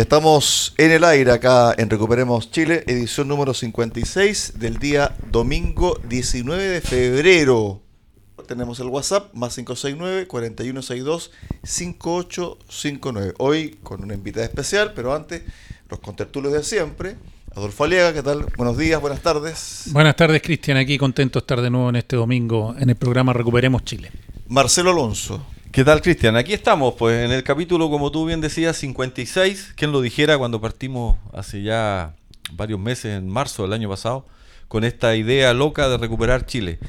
Ya estamos en el aire acá en Recuperemos Chile, edición número 56 del día domingo 19 de febrero. Tenemos el WhatsApp más 569-4162-5859. Hoy con una invitada especial, pero antes los contertulios de siempre. Adolfo Aliaga, ¿qué tal? Buenos días, buenas tardes. Buenas tardes, Cristian. Aquí contento de estar de nuevo en este domingo en el programa Recuperemos Chile. Marcelo Alonso. ¿Qué tal, Cristian? Aquí estamos, pues en el capítulo, como tú bien decías, 56. ¿Quién lo dijera cuando partimos hace ya varios meses, en marzo del año pasado, con esta idea loca de recuperar Chile?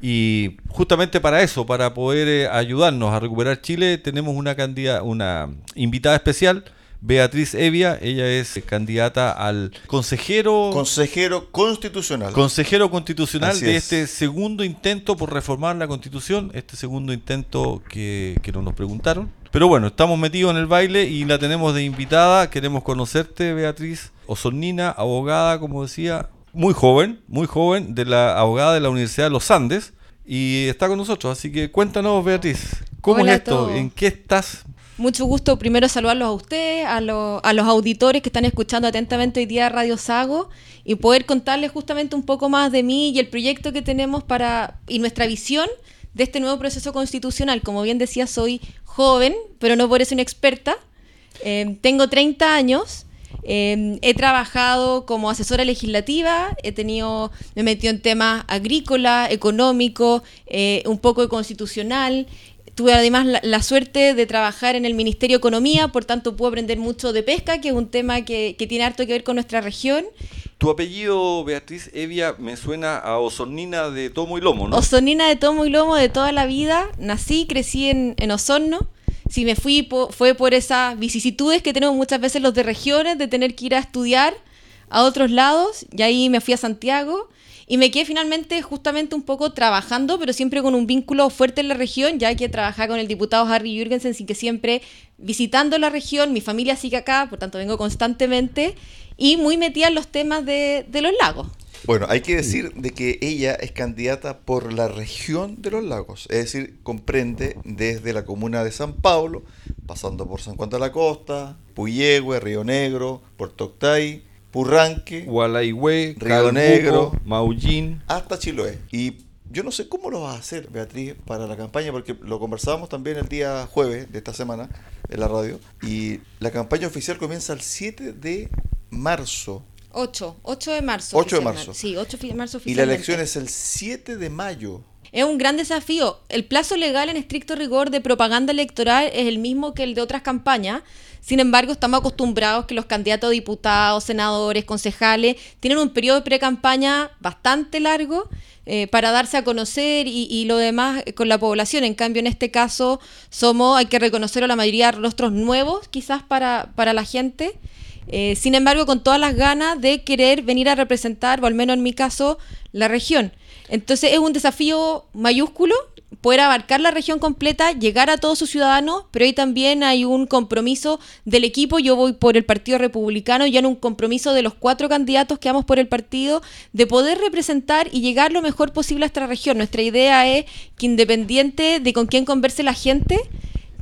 Y justamente para eso, para poder eh, ayudarnos a recuperar Chile, tenemos una, candida, una invitada especial Beatriz Evia, ella es candidata al consejero consejero constitucional. Consejero constitucional de este segundo intento por reformar la constitución, este segundo intento que, que no nos preguntaron. Pero bueno, estamos metidos en el baile y la tenemos de invitada. Queremos conocerte, Beatriz Osornina, abogada, como decía, muy joven, muy joven, de la abogada de la Universidad de los Andes. Y está con nosotros, así que cuéntanos, Beatriz, ¿cómo es esto? ¿En qué estás mucho gusto primero saludarlos a ustedes, a, a, los auditores que están escuchando atentamente hoy día Radio Sago y poder contarles justamente un poco más de mí y el proyecto que tenemos para y nuestra visión de este nuevo proceso constitucional. Como bien decía, soy joven, pero no por eso una experta. Eh, tengo 30 años. Eh, he trabajado como asesora legislativa, he tenido, me he metido en temas agrícola, económico, eh, un poco de constitucional, Tuve además la, suerte de trabajar en el Ministerio de Economía, por tanto puedo aprender mucho de pesca, que es un tema que, tiene harto que ver con nuestra región. Tu apellido, Beatriz Evia, me suena a Osornina de Tomo y Lomo, ¿no? Osornina de Tomo y Lomo de toda la vida. Nací, crecí en, en Osorno. Si me fui, fue por esas vicisitudes que tenemos muchas veces los de regiones, de tener que ir a estudiar a otros lados. Y ahí me fui a Santiago y me quedé finalmente justamente un poco trabajando, pero siempre con un vínculo fuerte en la región, ya que trabajaba con el diputado Harry Jürgensen, sin que siempre visitando la región, mi familia sigue acá, por tanto vengo constantemente. Y muy metida en los temas de, los lagos. Bueno, hay que decir de que ella es candidata por la región de los lagos, es decir, comprende desde la comuna de San Pablo, pasando por San Juan de la Costa, Puyehue, Río Negro, Puerto Octay, Purranque, Gualaihue, Río Negro, Maullín, hasta Chiloé. Y yo no sé cómo lo vas a hacer, Beatriz, para la campaña, porque lo conversábamos también el día jueves de esta semana en la radio. Y la campaña oficial comienza el 7 de marzo. 8, 8 de marzo. 8 de marzo. Sí, 8 de marzo Y la elección es el 7 de mayo. Es un gran desafío. El plazo legal en estricto rigor de propaganda electoral es el mismo que el de otras campañas. Sin embargo, estamos acostumbrados que los candidatos a diputados, senadores, concejales tienen un periodo de pre-campaña bastante largo eh, para darse a conocer y, lo demás con la población. En cambio, en este caso, somos, hay que reconocer a la mayoría rostros nuevos, quizás para, para la gente. Eh, sin embargo, con todas las ganas de querer venir a representar, o al menos en mi caso, la región. Entonces es un desafío mayúsculo poder abarcar la región completa, llegar a todos sus ciudadanos, pero ahí también hay un compromiso del equipo, yo voy por el Partido Republicano, ya en un compromiso de los cuatro candidatos que vamos por el partido, de poder representar y llegar lo mejor posible a esta región. Nuestra idea es que independiente de con quién converse la gente,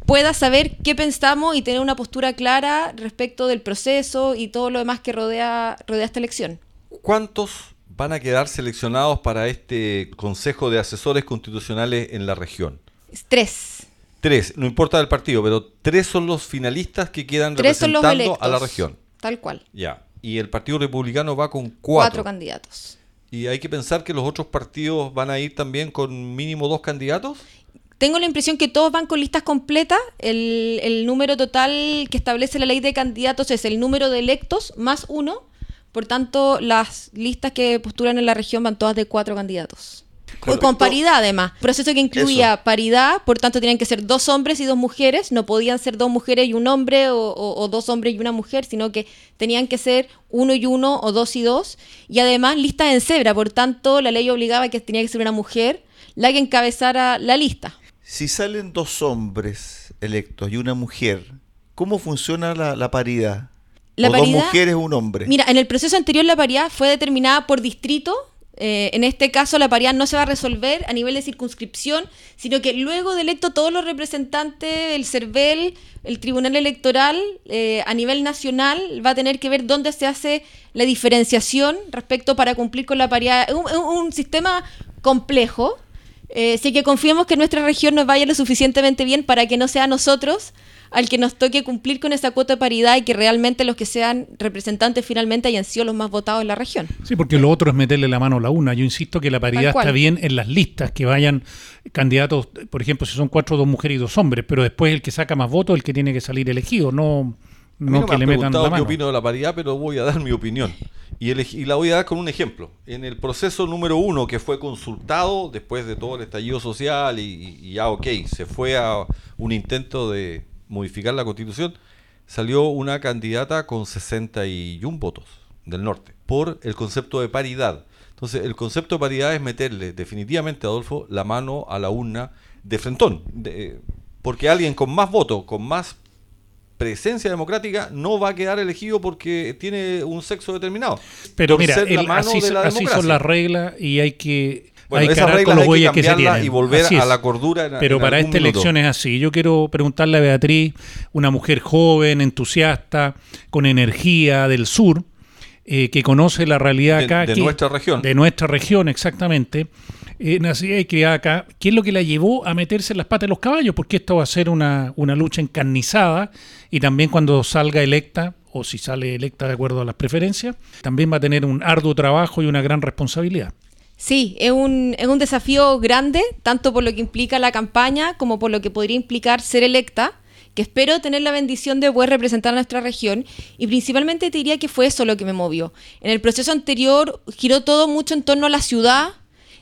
pueda saber qué pensamos y tener una postura clara respecto del proceso y todo lo demás que rodea, rodea esta elección. ¿Cuántos van a quedar seleccionados para este Consejo de Asesores Constitucionales en la región? Tres. Tres, no importa del partido, pero tres son los finalistas que quedan representando a la región. Tal cual. Ya. Y el Partido Republicano va con cuatro. Cuatro candidatos. ¿Y hay que pensar que los otros partidos van a ir también con mínimo dos candidatos? Tengo la impresión que todos van con listas completas. El, el número total que establece la ley de candidatos es el número de electos más uno por tanto, las listas que postulan en la región van todas de cuatro candidatos. Con paridad además. Proceso que incluía paridad, por tanto tenían que ser dos hombres y dos mujeres, no podían ser dos mujeres y un hombre o, o- o dos hombres y una mujer, sino que tenían que ser uno y uno o dos y dos. Y además listas en cebra, por tanto la ley obligaba que tenía que ser una mujer la que encabezara la lista. Si salen dos hombres electos y una mujer, ¿cómo funciona la, la paridad? La o paridad- dos mujeres un hombre. Mira, en el proceso anterior la paridad fue determinada por distrito. Eh, en este caso la paridad no se va a resolver a nivel de circunscripción, sino que luego de electo todos los representantes del CERVEL, el Tribunal Electoral, eh, a nivel nacional, va a tener que ver dónde se hace la diferenciación respecto para cumplir con la paridad. Es un, sistema complejo. Eh, así que confiemos que nuestra región nos vaya lo suficientemente bien para que no sea nosotros al que nos toque cumplir con esa cuota de paridad y que realmente los que sean representantes finalmente hayan sido los más votados en la región. Sí, porque lo otro es meterle la mano a la una. Yo insisto que la paridad está bien en las listas, que vayan candidatos, por ejemplo, si son cuatro, dos mujeres y dos hombres, pero después el que saca más votos es el que tiene que salir elegido, no, no no que me le metan la qué mano. opino de la paridad, pero voy a dar mi opinión. Y, el- y la voy a dar con un ejemplo. En el proceso número uno que fue consultado después de todo el estallido social y, y- y ya ok, se fue a un intento de modificar la constitución, salió una candidata con 61 votos del norte por el concepto de paridad. Entonces, el concepto de paridad es meterle definitivamente, Adolfo, la mano a la urna de frentón. de- porque alguien con más votos, con más presencia democrática no va a quedar elegido porque tiene un sexo determinado. Pero Por mira, el- así, así son las reglas y hay que, Bueno, hay que esas reglas con los hay que bueyes que se cambiarlas y volver a la cordura en- Pero en para esta minuto. elección es así. Yo quiero preguntarle a Beatriz, una mujer joven, entusiasta, con energía del sur, eh, que conoce la realidad De- acá. de que- nuestra región. De nuestra región, exactamente. Eh, nacida y criada acá. ¿Qué es lo que la llevó a meterse en las patas de los caballos? Porque esto va a ser una, una lucha encarnizada y también cuando salga electa, o si sale electa de acuerdo a las preferencias, también va a tener un arduo trabajo y una gran responsabilidad. Sí, es un, es un desafío grande, tanto por lo que implica la campaña como por lo que podría implicar ser electa, que espero tener la bendición de poder representar a nuestra región y principalmente te diría que fue eso lo que me movió. En el proceso anterior giró todo mucho en torno a la ciudad,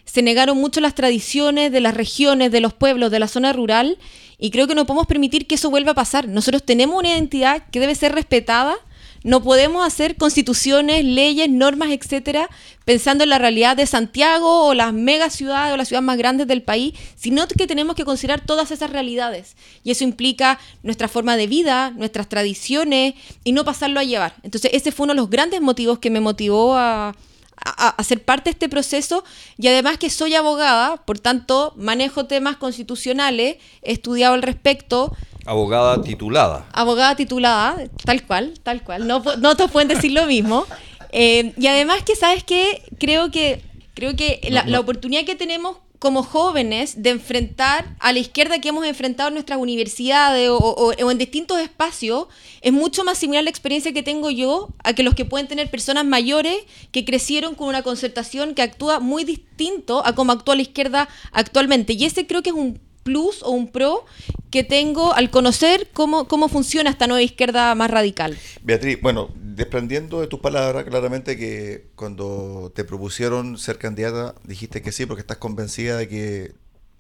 se negaron mucho las tradiciones de las regiones, de los pueblos, de la zona rural y creo que no podemos permitir que eso vuelva a pasar. Nosotros tenemos una identidad que debe ser respetada no podemos hacer constituciones, leyes, normas, etcétera, pensando en la realidad de Santiago o las mega ciudades o las ciudades más grandes del país, sino que tenemos que considerar todas esas realidades. Y eso implica nuestra forma de vida, nuestras tradiciones y no pasarlo a llevar. Entonces, ese fue uno de los grandes motivos que me motivó a, a, a ser parte de este proceso y además que soy abogada, por tanto manejo temas constitucionales, he estudiado al respecto, Abogada titulada. abogada titulada, tal cual, tal cual. No, no todos pueden decir lo mismo. Eh, y además que, ¿sabes qué? Creo que, creo que la, la oportunidad que tenemos como jóvenes de enfrentar a la izquierda que hemos enfrentado en nuestras universidades o, o- o en distintos espacios es mucho más similar a la experiencia que tengo yo a que los que pueden tener personas mayores que crecieron con una concertación que actúa muy distinto a cómo actúa la izquierda actualmente. Y ese creo que es un plus o un pro que tengo al conocer cómo, cómo funciona esta nueva izquierda más radical. Beatriz, bueno, desprendiendo de tus palabras, claramente que cuando te propusieron ser candidata, dijiste que sí, porque estás convencida de que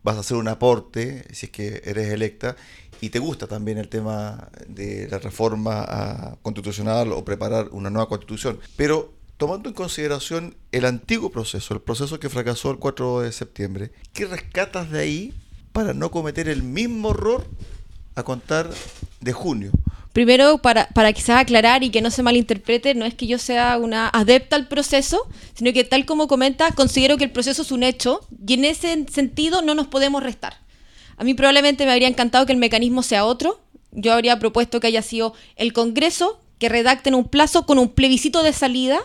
vas a hacer un aporte, si es que eres electa, y te gusta también el tema de la reforma constitucional o preparar una nueva constitución. Pero tomando en consideración el antiguo proceso, el proceso que fracasó el 4 de septiembre, ¿qué rescatas de ahí para no cometer el mismo error a contar de junio? Primero, para, para quizás aclarar y que no se malinterprete, no es que yo sea una adepta al proceso, sino que tal como comenta, considero que el proceso es un hecho y en ese sentido no nos podemos restar. A mí probablemente me habría encantado que el mecanismo sea otro. Yo habría propuesto que haya sido el Congreso que redacte en un plazo con un plebiscito de salida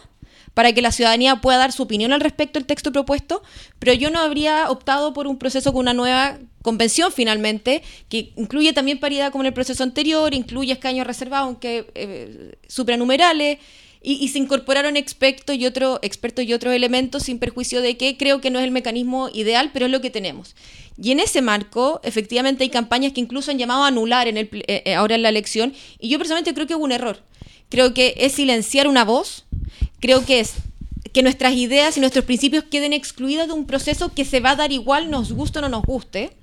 para que la ciudadanía pueda dar su opinión al respecto del texto propuesto, pero yo no habría optado por un proceso con una nueva convención finalmente, que incluye también paridad como en el proceso anterior, incluye escaños reservados, aunque eh, supranumerales, y, se incorporaron expertos y, otro, expertos otros elementos sin perjuicio de que creo que no es el mecanismo ideal, pero es lo que tenemos. Y en ese marco, efectivamente, hay campañas que incluso han llamado a anular eh, eh, ahora en la elección, y yo personalmente creo que hubo un error. Creo que es silenciar una voz, creo que es que nuestras ideas y nuestros principios queden excluidos de un proceso que se va a dar igual, nos guste o no nos guste.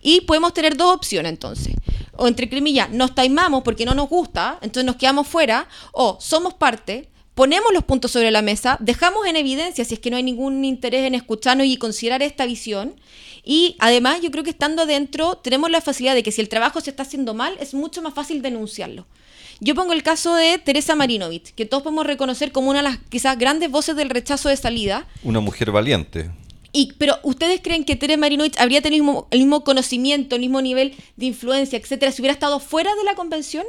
Y podemos tener dos opciones entonces. O entre cremillas, nos taimamos porque no nos gusta, entonces nos quedamos fuera, o somos parte, ponemos los puntos sobre la mesa, dejamos en evidencia si es que no hay ningún interés en escucharnos y considerar esta visión. Y además yo creo que estando adentro tenemos la facilidad de que si el trabajo se está haciendo mal, es mucho más fácil denunciarlo. Yo pongo el caso de Teresa Marinovich, que todos podemos reconocer como una de las quizás grandes voces del rechazo de salida. Una mujer valiente. Y, pero ¿ustedes creen que Teresa Marinovich habría tenido el mismo, el mismo conocimiento, el mismo nivel de influencia, etcétera, si hubiera estado fuera de la convención?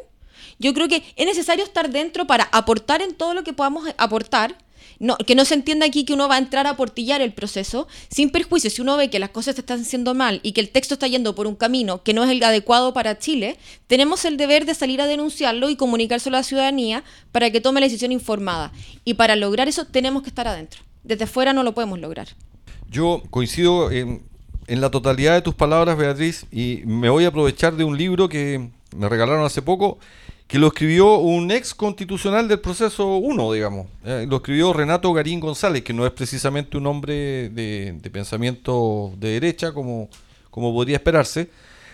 Yo creo que es necesario estar dentro para aportar en todo lo que podamos aportar no, que no se entienda aquí que uno va a entrar a portillar el proceso, sin perjuicio, si uno ve que las cosas se están haciendo mal y que el texto está yendo por un camino que no es el adecuado para Chile, tenemos el deber de salir a denunciarlo y comunicárselo a la ciudadanía para que tome la decisión informada. Y para lograr eso tenemos que estar adentro. Desde fuera no lo podemos lograr. Yo coincido en la totalidad de tus palabras, Beatriz, y me voy a aprovechar de un libro que me regalaron hace poco que lo escribió un ex constitucional del proceso 1, digamos. Eh, lo escribió Renato Garín González, que no es precisamente un hombre de, pensamiento de derecha, como, como podría esperarse.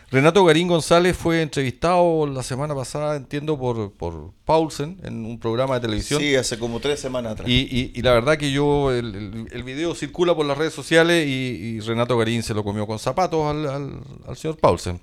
Renato Garín González fue entrevistado la semana pasada, entiendo, por, por Paulsen en un programa de televisión. Sí, hace como tres semanas atrás. Y, y, la verdad que yo, el, el, video circula por las redes sociales y, Renato Garín se lo comió con zapatos al, al, al señor Paulsen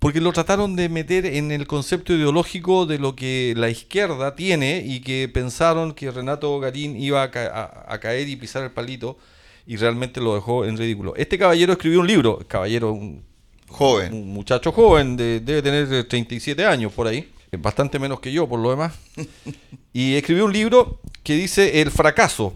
porque lo trataron de meter en el concepto ideológico de lo que la izquierda tiene y que pensaron que Renato Garín iba a, caer y pisar el palito y realmente lo dejó en ridículo. Este caballero escribió un libro, caballero, un joven, un muchacho joven, debe tener 37 años por ahí, bastante menos que yo por lo demás, y escribió un libro que dice El fracaso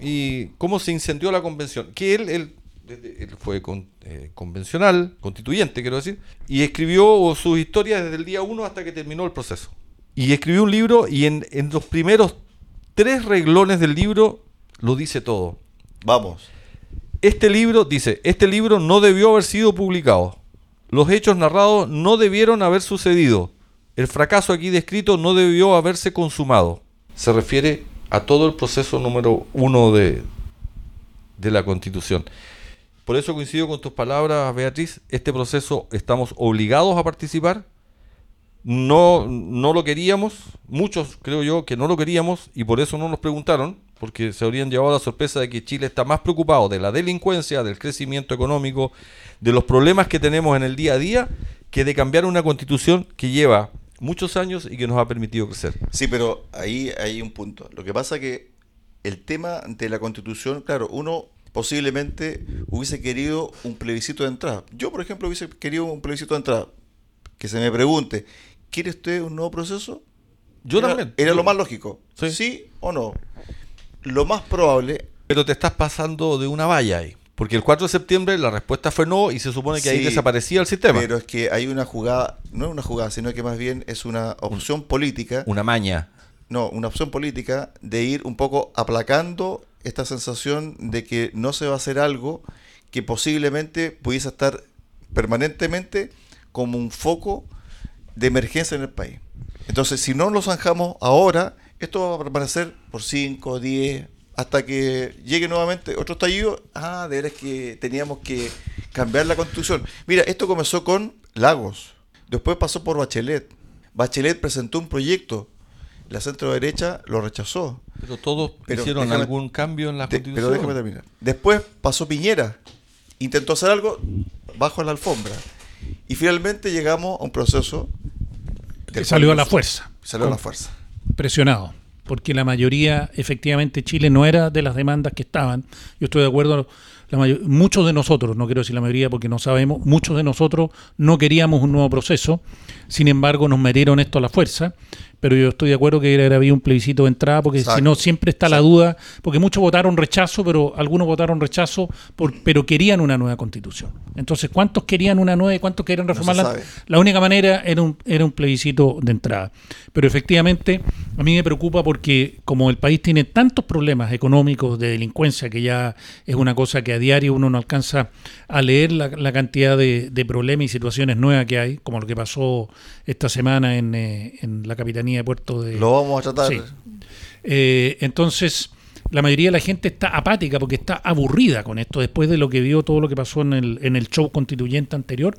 y cómo se incendió la convención, que él, él él fue eh, convencional, constituyente, quiero decir, y escribió sus historias desde el día 1 hasta que terminó el proceso. Y escribió un libro y en, los primeros tres reglones del libro lo dice todo. Vamos. Este libro, dice, este libro no debió haber sido publicado. Los hechos narrados no debieron haber sucedido. El fracaso aquí descrito no debió haberse consumado. Se refiere a todo el proceso número uno de, de la Constitución. Por eso coincido con tus palabras, Beatriz. Este proceso estamos obligados a participar. No, no lo queríamos, muchos creo yo que no lo queríamos y por eso no nos preguntaron, porque se habrían llevado la sorpresa de que Chile está más preocupado de la delincuencia, del crecimiento económico, de los problemas que tenemos en el día a día, que de cambiar una constitución que lleva muchos años y que nos ha permitido crecer. Sí, pero ahí hay un punto. Lo que pasa que el tema de la constitución, claro, uno posiblemente hubiese querido un plebiscito de entrada. Yo, por ejemplo, hubiese querido un plebiscito de entrada. Que se me pregunte, ¿quiere usted un nuevo proceso? Yo era, también. Era lo más lógico. Sí. o no? Lo más probable... Pero te estás pasando de una valla ahí. Porque el 4 de septiembre la respuesta fue no y se supone que ahí desaparecía el sistema. Pero es que hay una jugada, no es una jugada, sino que más bien es una opción política. Una maña. No, una opción política de ir un poco aplacando esta sensación de que no se va a hacer algo que posiblemente pudiese estar permanentemente como un foco de emergencia en el país. Entonces, si no lo zanjamos ahora, esto va a permanecer por 5, 10, hasta que llegue nuevamente otro estallido. Ah, de veras que teníamos que cambiar la constitución. Mira, esto comenzó con Lagos, después pasó por Bachelet. Bachelet presentó un proyecto la centro derecha lo rechazó. Pero todos hicieron algún cambio en la constitución. Pero déjame terminar. Después pasó Piñera, intentó hacer algo bajo la alfombra. Y finalmente llegamos a un proceso que salió a la fuerza. Salió a la fuerza. Presionado. Porque la mayoría, efectivamente, Chile no era de las demandas que estaban. Yo estoy de acuerdo muchos de nosotros, no quiero decir la mayoría porque no sabemos, muchos de nosotros no queríamos un nuevo proceso, sin embargo nos metieron esto a la fuerza pero yo estoy de acuerdo que era, había un plebiscito de entrada, porque si no siempre está la duda, porque muchos votaron rechazo, pero algunos votaron rechazo, por, pero querían una nueva constitución. Entonces, ¿cuántos querían una nueva y cuántos querían reformarla? la única manera era un, era un plebiscito de entrada. Pero efectivamente, a mí me preocupa porque como el país tiene tantos problemas económicos, de delincuencia, que ya es una cosa que a diario uno no alcanza a leer la, cantidad de, problemas y situaciones nuevas que hay, como lo que pasó esta semana en, eh, en la capitanía de Puerto de... Lo vamos a tratar. Eh, entonces, la mayoría de la gente está apática porque está aburrida con esto después de lo que vio todo lo que pasó en el, en el show constituyente anterior.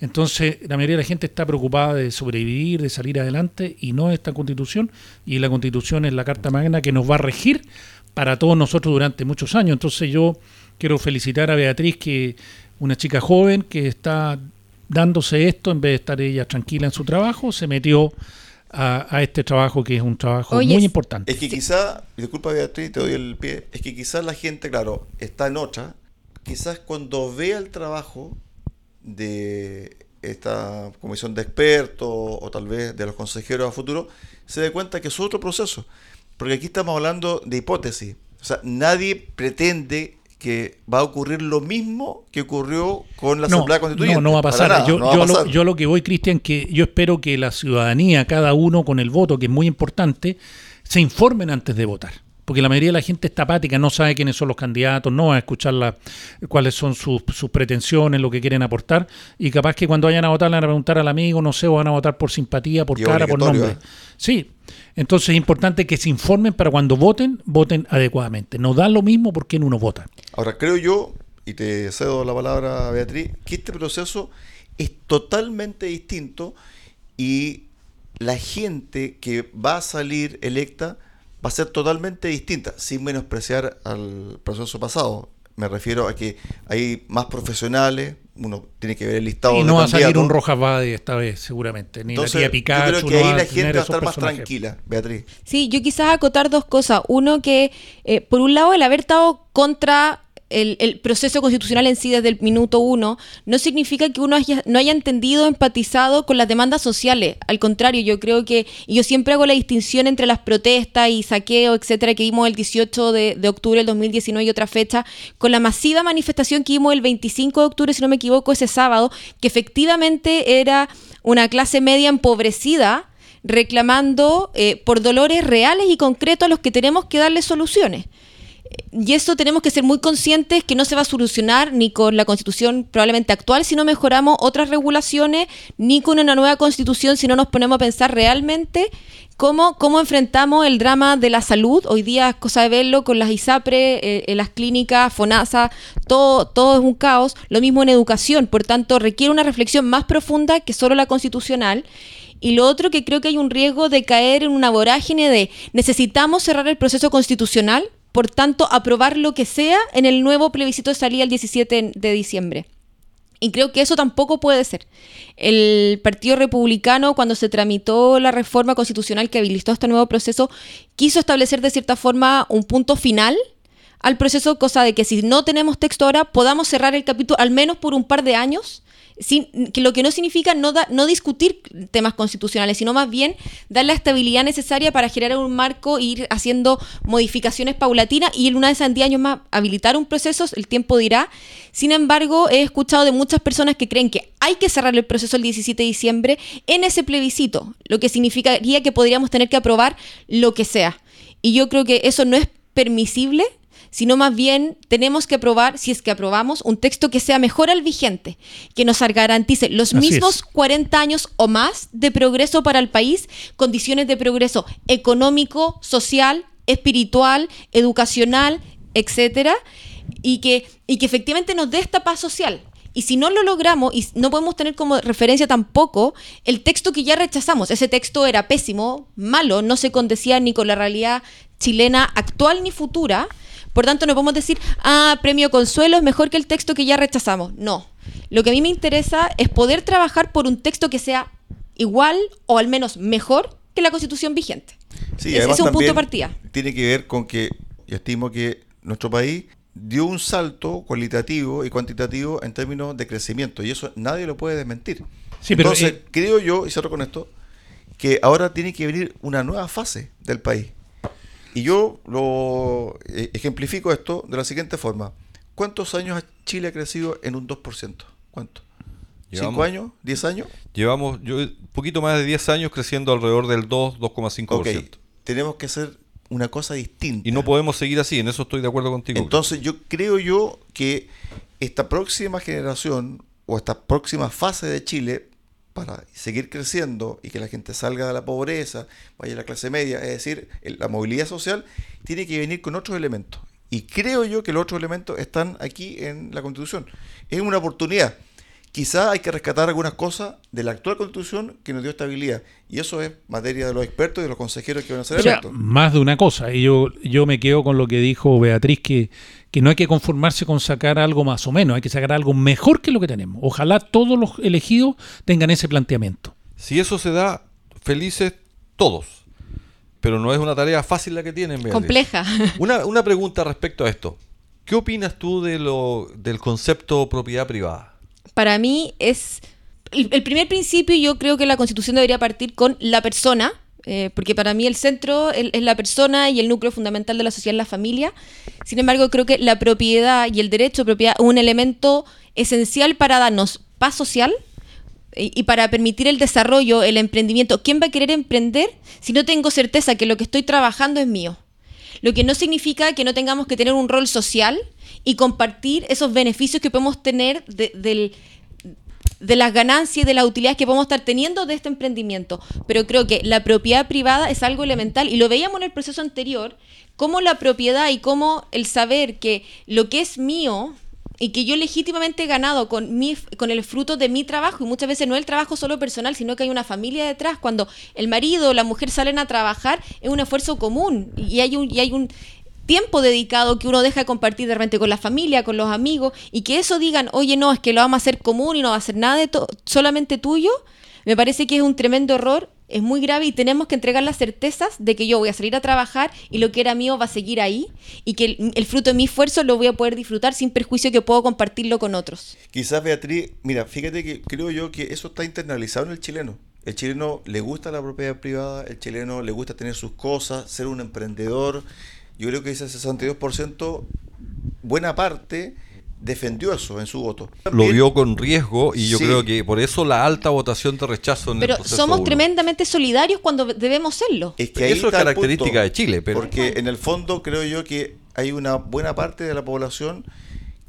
Entonces, la mayoría de la gente está preocupada de sobrevivir, de salir adelante y no esta constitución. Y la constitución es la carta magna que nos va a regir para todos nosotros durante muchos años. Entonces, yo quiero felicitar a Beatriz, que una chica joven que está dándose esto en vez de estar ella tranquila en su trabajo, se metió a, este trabajo que es un trabajo muy importante. Es que quizá, disculpa Beatriz, te doy el pie, es que quizás la gente, claro, está en otra, quizás cuando vea el trabajo de esta comisión de expertos o tal vez de los consejeros a futuro, se dé cuenta que es otro proceso. Porque aquí estamos hablando de hipótesis. O sea, nadie pretende que va a ocurrir lo mismo que ocurrió con la Asamblea Constituyente. No, no va a pasar. yo, Lo, yo, Lo, que voy, Cristian, que yo espero que la ciudadanía, cada uno con el voto, que es muy importante, se informen antes de votar porque la mayoría de la gente está apática, no sabe quiénes son los candidatos, no va a escuchar cuáles son sus, pretensiones, lo que quieren aportar, y capaz que cuando vayan a votar le van a preguntar al amigo, no sé, o van a votar por simpatía, por cara, por nombre. ¿eh? Sí, entonces es importante que se informen para cuando voten, voten adecuadamente. No da lo mismo por quién uno vota. Ahora, creo yo, y te cedo la palabra, Beatriz, que este proceso es totalmente distinto y la gente que va a salir electa va a ser totalmente distinta, sin menospreciar al proceso pasado. Me refiero a que hay más profesionales, uno tiene que ver el listado. Y no va a salir un Rojas Bade esta vez, seguramente. Ni Entonces, la tía Yo creo que ahí la gente va a estar más tranquila, Beatriz. Sí, yo quizás acotar dos cosas. Uno, que eh, por un lado, el haber estado contra el, proceso constitucional en sí desde el minuto uno no significa que uno no haya entendido, empatizado con las demandas sociales. Al contrario, yo creo que, y yo siempre hago la distinción entre las protestas y saqueo, etcétera, que vimos el 18 de, de octubre del 2019 y otra fecha, con la masiva manifestación que vimos el 25 de octubre, si no me equivoco, ese sábado, que efectivamente era una clase media empobrecida reclamando eh, por dolores reales y concretos a los que tenemos que darle soluciones y eso tenemos que ser muy conscientes que no se va a solucionar ni con la constitución probablemente actual si no mejoramos otras regulaciones, ni con una nueva constitución si no nos ponemos a pensar realmente cómo, cómo enfrentamos el drama de la salud. Hoy día es cosa de verlo con las ISAPRE, eh, en las clínicas, FONASA, todo, todo es un caos. Lo mismo en educación, por tanto requiere una reflexión más profunda que solo la constitucional. Y lo otro que creo que hay un riesgo de caer en una vorágine de necesitamos cerrar el proceso constitucional por tanto, aprobar lo que sea en el nuevo plebiscito de salida el 17 de diciembre. Y creo que eso tampoco puede ser. El Partido Republicano, cuando se tramitó la reforma constitucional que habilitó este nuevo proceso, quiso establecer de cierta forma un punto final al proceso, cosa de que si no tenemos texto ahora, podamos cerrar el capítulo al menos por un par de años que lo que no significa no, no discutir temas constitucionales, sino más bien dar la estabilidad necesaria para generar un marco e ir haciendo modificaciones paulatinas y en una de esas 10 años más habilitar un proceso, el tiempo dirá. Sin embargo, he escuchado de muchas personas que creen que hay que cerrar el proceso el 17 de diciembre en ese plebiscito, lo que significaría que podríamos tener que aprobar lo que sea. Y yo creo que eso no es permisible sino más bien tenemos que aprobar, si es que aprobamos, un texto que sea mejor al vigente, que nos garantice los mismos 40 años o más de progreso para el país, condiciones de progreso económico, social, espiritual, educacional, etcétera, y que, y que efectivamente nos dé esta paz social. Y si no lo logramos, y no podemos tener como referencia tampoco el texto que ya rechazamos, ese texto era pésimo, malo, no se condecía ni con la realidad chilena actual ni futura, por tanto, no podemos decir, ah, premio consuelo es mejor que el texto que ya rechazamos. No. Lo que a mí me interesa es poder trabajar por un texto que sea igual o al menos mejor que la constitución vigente. Sí, Ese es un punto de partida. Tiene que ver con que yo estimo que nuestro país dio un salto cualitativo y cuantitativo en términos de crecimiento y eso nadie lo puede desmentir. Sí, Entonces, eh, creo yo, y cierro con esto, que ahora tiene que venir una nueva fase del país. Y yo lo eh, ejemplifico esto de la siguiente forma. ¿Cuántos años Chile ha crecido en un 2%? ¿Cuánto? ¿Cinco años? ¿Diez años? Llevamos yo, un poquito más de 10 años creciendo alrededor del 2, 2,5%. Okay. Tenemos que hacer una cosa distinta. Y no podemos seguir así, en eso estoy de acuerdo contigo. Entonces yo creo yo que esta próxima generación o esta próxima fase de Chile para seguir creciendo y que la gente salga de la pobreza, vaya a la clase media, es decir, la movilidad social, tiene que venir con otros elementos. Y creo yo que los otros elementos están aquí en la Constitución. Es una oportunidad. Quizá hay que rescatar algunas cosas de la actual Constitución que nos dio estabilidad. Y eso es materia de los expertos y de los consejeros que van a ser O sea, electos. más de una cosa. Y yo, yo me quedo con lo que dijo Beatriz, que, que no hay que conformarse con sacar algo más o menos, hay que sacar algo mejor que lo que tenemos. Ojalá todos los elegidos tengan ese planteamiento. Si eso se da, felices todos. Pero no es una tarea fácil la que tienen. Beatriz. Compleja. Una, una pregunta respecto a esto. ¿Qué opinas tú de lo, del concepto propiedad privada? Para mí es... El, el primer principio yo creo que la constitución debería partir con la persona, eh, porque para mí el centro es, la persona y el núcleo fundamental de la sociedad es la familia. Sin embargo, creo que la propiedad y el derecho a propiedad es un elemento esencial para darnos paz social y, y para permitir el desarrollo, el emprendimiento. ¿Quién va a querer emprender si no tengo certeza que lo que estoy trabajando es mío? Lo que no significa que no tengamos que tener un rol social y compartir esos beneficios que podemos tener de, del- de las ganancias y de las utilidades que podemos estar teniendo de este emprendimiento. Pero creo que la propiedad privada es algo elemental y lo veíamos en el proceso anterior, cómo la propiedad y cómo el saber que lo que es mío y que yo legítimamente he ganado con, mi, con el fruto de mi trabajo, y muchas veces no el trabajo solo personal, sino que hay una familia detrás, cuando el marido o la mujer salen a trabajar, es un esfuerzo común y hay un, y hay un tiempo dedicado que uno deja de compartir de repente con la familia, con los amigos, y que eso digan, oye, no, es que lo vamos a hacer común y no va a ser nada de solamente tuyo, me parece que es un tremendo error, es muy grave y tenemos que entregar las certezas de que yo voy a salir a trabajar y lo que era mío va a seguir ahí y que el, el fruto de mi esfuerzo lo voy a poder disfrutar sin perjuicio que puedo compartirlo con otros. Quizás Beatriz, mira, fíjate que creo yo que eso está internalizado en el chileno. El chileno le gusta la propiedad privada, el chileno le gusta tener sus cosas, ser un emprendedor. Yo creo que ese 62%, buena parte, defendió eso en su voto. Lo vio con riesgo y yo Sí. creo que por eso la alta votación de rechazo en el Pero proceso somos uno. tremendamente solidarios cuando debemos serlo. Es que ahí Eso es el característica punto. de Chile, pero- Porque en el fondo creo yo que hay una buena parte de la población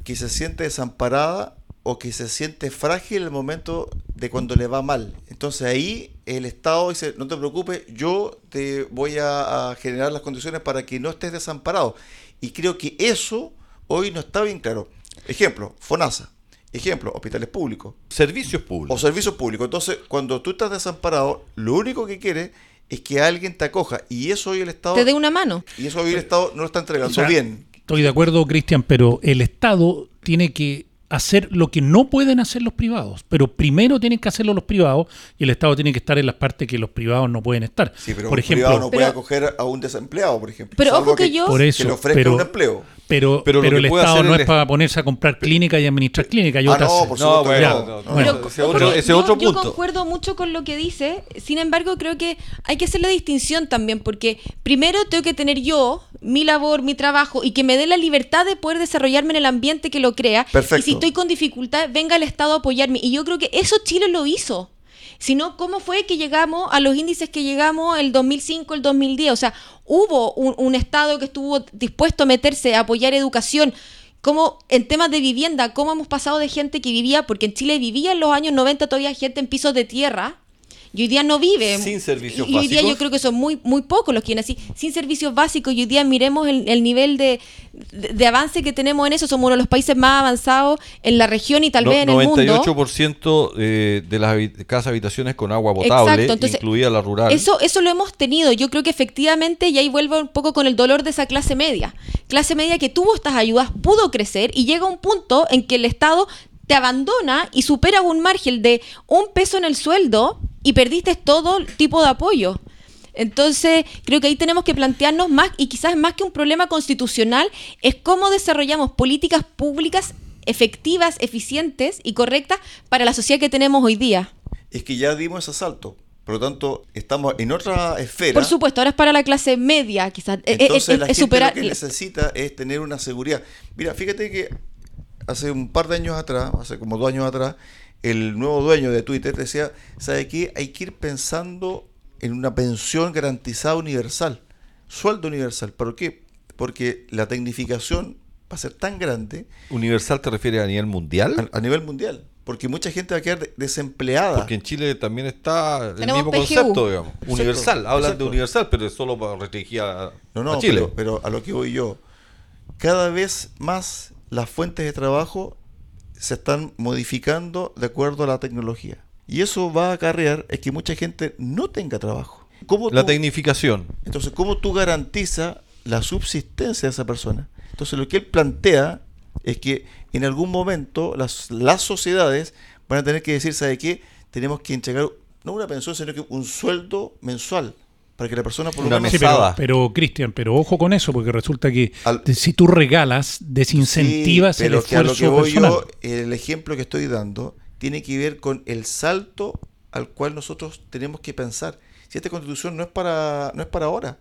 que se siente desamparada o que se siente frágil en el momento de cuando le va mal. Entonces ahí el Estado dice, no te preocupes, yo te voy a, a generar las condiciones para que no estés desamparado. Y creo que eso hoy no está bien claro. Ejemplo, FONASA. Ejemplo, hospitales públicos Servicios o públicos. servicios públicos. Entonces, cuando tú estás desamparado, lo único que quieres es que alguien te acoja. Y eso hoy el Estado, Te dé una mano. y eso hoy el Estado no lo está entregando O sea, bien. Estoy de acuerdo, Cristian, pero el Estado tiene que hacer lo que no pueden hacer los privados. Pero primero tienen que hacerlo los privados y el Estado tiene que estar en las partes que los privados no pueden estar. Sí, pero por un ejemplo, privado no puede acoger a un desempleado, por ejemplo. Pero ojo que yo- por eso, que le ofrezca pero, un empleo. pero, Pero el Estado no el es para ponerse a comprar clínica y administrar clínica. Hay Ah, no, por No, supuesto que bueno, no. no, No, bueno. no. ese otro, ese yo- otro Yo punto. concuerdo mucho con lo que dice, sin embargo creo que hay que hacer la distinción también, porque primero tengo que tener yo mi labor, mi trabajo, y que me dé la libertad de poder desarrollarme en el ambiente que lo crea. Perfecto. Y si estoy con dificultad, venga el Estado a apoyarme. Y yo creo que eso Chile lo hizo. Si no, ¿cómo fue que llegamos a los índices que llegamos el 2005, el 2010? O sea, hubo un, un Estado que estuvo dispuesto a meterse a apoyar educación. Como en temas de vivienda, cómo hemos pasado de gente que vivía, porque en Chile vivía en los años 90 todavía gente en pisos de tierra, y hoy día no vive. Sin servicios y hoy día básicos. yo creo que son muy, muy pocos los que así, sin servicios básicos, y hoy día miremos el, el nivel de, de, de avance que tenemos en eso, somos uno de los países más avanzados en la región y tal No- vez en el mundo. 98% eh, de las casas habitaciones con agua potable, entonces, incluida la rural. Eso, eso lo hemos tenido. Yo creo que efectivamente, y ahí vuelvo un poco con el dolor de esa clase media. Clase media que tuvo estas ayudas, pudo crecer y llega un punto en que el Estado te abandona y supera un margen de un peso en el sueldo y perdiste todo tipo de apoyo. Entonces, creo que ahí tenemos que plantearnos más, y quizás más que un problema constitucional, es cómo desarrollamos políticas públicas efectivas, eficientes y correctas para la sociedad que tenemos hoy día. Es que ya dimos ese salto. Por lo tanto, estamos en otra esfera. Por supuesto, ahora es para la clase media, quizás. Eh, eh, Entonces es- la gente superar- lo que necesita es tener una seguridad. Mira, fíjate que hace un par de años atrás, hace como dos años atrás, el nuevo dueño de Twitter decía, ¿sabe qué? Hay que ir pensando en una pensión garantizada universal, sueldo universal. ¿Por qué? Porque la tecnificación va a ser tan grande ¿Universal te refiere a nivel mundial? a, a nivel mundial. porque mucha gente va a quedar de- desempleada. Porque en Chile también está el Tenemos mismo PGU. concepto, digamos. Universal. Hablan de universal, pero es solo para restringir a, No, no, a Chile. pero, pero a lo que voy yo, cada vez más las fuentes de trabajo se están modificando de acuerdo a la tecnología. Y eso va a acarrear es que mucha gente no tenga trabajo. ¿Cómo la tú- tecnificación. entonces, ¿cómo tú garantizas la subsistencia de esa persona? Entonces, lo que él plantea es que en algún momento las, las sociedades van a tener que decir, ¿sabe qué? Tenemos que entregar no una pensión, sino que un sueldo mensual para que la persona por lo Una menos... Sí, pero, pero Cristian, pero ojo con eso, porque resulta que Al- si tú regalas, desincentivas Sí, el pero que a lo que esfuerzo voy personal. yo, el ejemplo que estoy dando tiene que ver con el salto al cual nosotros tenemos que pensar. Si esta constitución no es para, no es para ahora,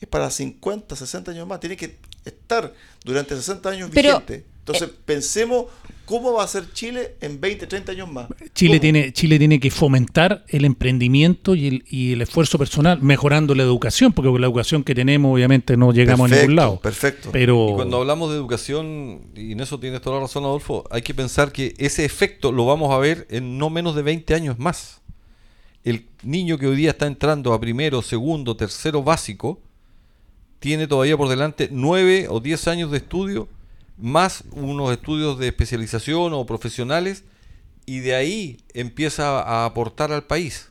es para 50, 60 años más, tiene que estar durante 60 años Pero, vigente. Entonces, pensemos cómo va a ser Chile en 20, 30 años más. Chile ¿Cómo? tiene, Chile tiene que fomentar el emprendimiento y el, y el esfuerzo personal, mejorando la educación, porque con la educación que tenemos obviamente no llegamos a ningún lado. Perfecto. Pero Y cuando hablamos de educación, y en eso tienes toda la razón, Adolfo, hay que pensar que ese efecto lo vamos a ver en no menos de 20 años más. El niño que hoy día está entrando a primero, segundo, tercero básico, tiene todavía por delante 9 o 10 años de estudio, más unos estudios de especialización o profesionales, y de ahí empieza a aportar al país.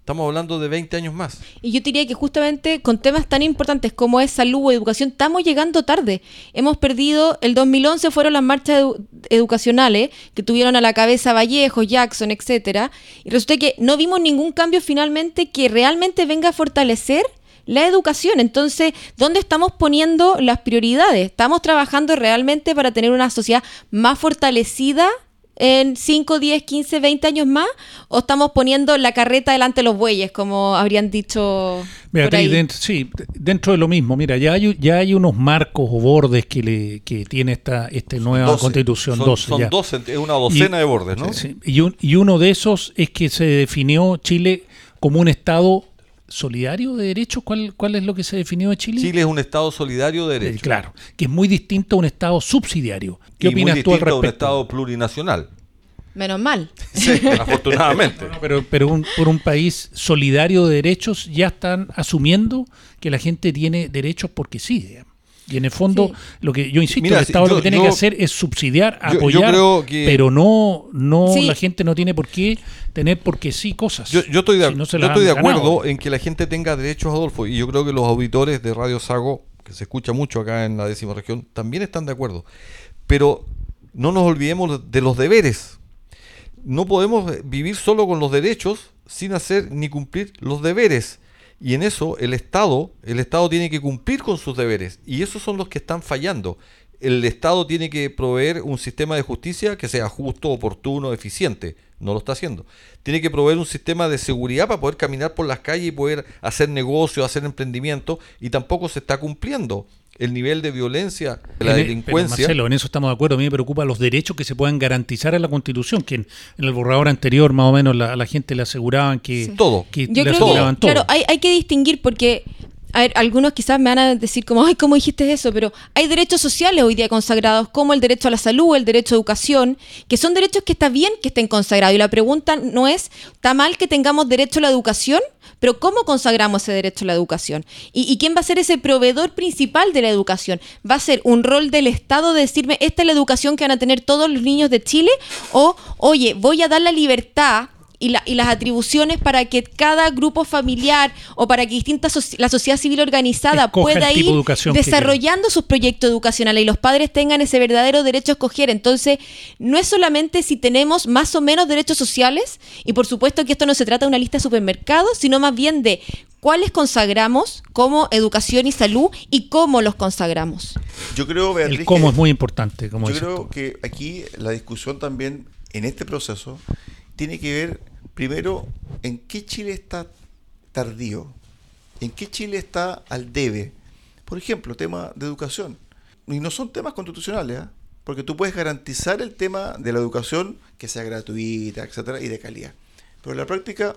Estamos hablando de 20 años más. Y yo diría que justamente con temas tan importantes como es salud o educación, estamos llegando tarde. Hemos perdido, el 2011 fueron las marchas edu- educacionales que tuvieron a la cabeza Vallejo, Jackson, etcétera, y resulta que no vimos ningún cambio finalmente que realmente venga a fortalecer la educación. Entonces, ¿dónde estamos poniendo las prioridades? ¿Estamos trabajando realmente para tener una sociedad más fortalecida en 5, 10, 15, 20 años más? ¿O estamos poniendo la carreta delante de los bueyes, como habrían dicho por Beatriz, ahí? dentro, sí, dentro de lo mismo, mira, ya hay, ya hay unos marcos o bordes que, le, que tiene esta, esta nueva 12. constitución. Son, 12 son ya. 12, es una docena Y- de bordes, ¿no? Sí, y, un- y uno de esos es que se definió Chile como un Estado solidario de derechos. ¿Cuál, cuál es lo que se definió de Chile? Chile es un Estado solidario de Eh, derechos. claro, que es muy distinto a un Estado subsidiario. ¿Qué y muy opinas tú al distinto a un respecto? Estado plurinacional. Menos mal. afortunadamente. No, pero pero un- por un país solidario de derechos ya están asumiendo que la gente tiene derechos porque sí. digamos. Y en el fondo, Sí. lo que yo insisto, Mira, el Estado lo que tiene yo- que hacer es subsidiar, yo- yo apoyar, que- pero no, no Sí. la gente no tiene por qué tener porque sí cosas. Yo, yo estoy de, Si no se yo estoy de acuerdo en que la gente tenga derechos, Adolfo, y yo creo que los auditores de Radio Sago, que se escucha mucho acá en la décima región, también están de acuerdo. Pero no nos olvidemos de los deberes. No podemos vivir solo con los derechos sin hacer ni cumplir los deberes. Y en eso el Estado, el Estado tiene que cumplir con sus deberes. Y esos son los que están fallando. El Estado tiene que proveer un sistema de justicia que sea justo, oportuno, eficiente. No lo está haciendo. Tiene que proveer un sistema de seguridad para poder caminar por las calles y poder hacer negocio, hacer emprendimiento. Y tampoco se está cumpliendo el nivel de violencia, de la pero, delincuencia. Marcelo, en eso estamos de acuerdo. A mí me preocupa los derechos que se puedan garantizar en la Constitución, que en, en el borrador anterior más o menos la- a la gente le aseguraban que, Todo. que Yo le creo aseguraban que, todo. claro, hay, hay que distinguir porque a ver, algunos quizás me van a decir como, ay, ¿cómo dijiste eso? Pero hay derechos sociales hoy día consagrados, como el derecho a la salud, el derecho a educación, que son derechos que está bien que estén consagrados. Y la pregunta no es, ¿está mal que tengamos derecho a la educación? Pero ¿cómo consagramos ese derecho a la educación? ¿Y, y quién va a ser ese proveedor principal de la educación? ¿Va a ser un rol del Estado de decirme, esta es la educación que van a tener todos los niños de Chile? O, oye, voy a dar la libertad y, la- y las atribuciones para que cada grupo familiar o para que distintas soci- la sociedad civil organizada Escoja pueda de ir desarrollando sus proyectos educacionales y los padres tengan ese verdadero derecho a escoger. Entonces, no es solamente si tenemos más o menos derechos sociales, y por supuesto que esto no se trata de una lista de supermercados, sino más bien de cuáles consagramos como educación y salud y cómo los consagramos. Yo creo, Beatriz, el cómo que- es muy importante. Como Yo creo tú. que aquí la discusión también en este proceso tiene que ver primero en qué Chile está tardío, en qué Chile está al debe. Por ejemplo, tema de educación. Y no son temas constitucionales, ¿ah? porque tú puedes garantizar el tema de la educación que sea gratuita, etcétera, y de calidad. Pero en la práctica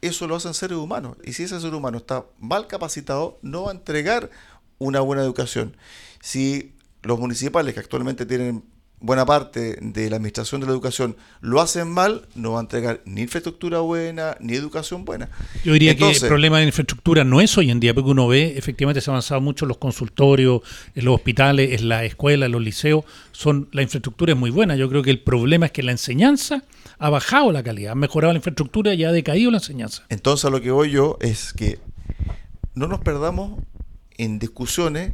eso lo hacen seres humanos. Y si ese ser humano está mal capacitado, no va a entregar una buena educación. Si los municipales que actualmente tienen buena parte de la administración de la educación lo hacen mal, no va a entregar ni infraestructura buena, ni educación buena. Yo diría que el problema de infraestructura no es hoy en día, porque uno ve, efectivamente se ha avanzado mucho en los consultorios, en los hospitales, en las escuelas, en los liceos, son la infraestructura es muy buena. Yo creo que el problema es que la enseñanza ha bajado la calidad, ha mejorado la infraestructura y ha decaído la enseñanza. Entonces lo que voy yo es que no nos perdamos en discusiones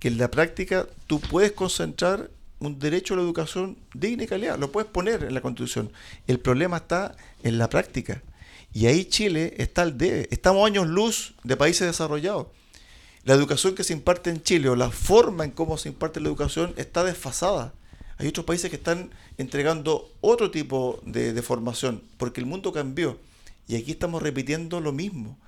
que en la práctica tú puedes concentrar un derecho a la educación digna y calidad, lo puedes poner en la Constitución. El problema está en la práctica. Y ahí Chile está al debe. Estamos años luz de países desarrollados. La educación que se imparte en Chile o la forma en cómo se imparte la educación está desfasada. Hay otros países que están entregando otro tipo de, formación porque el mundo cambió. Y aquí estamos repitiendo lo mismo.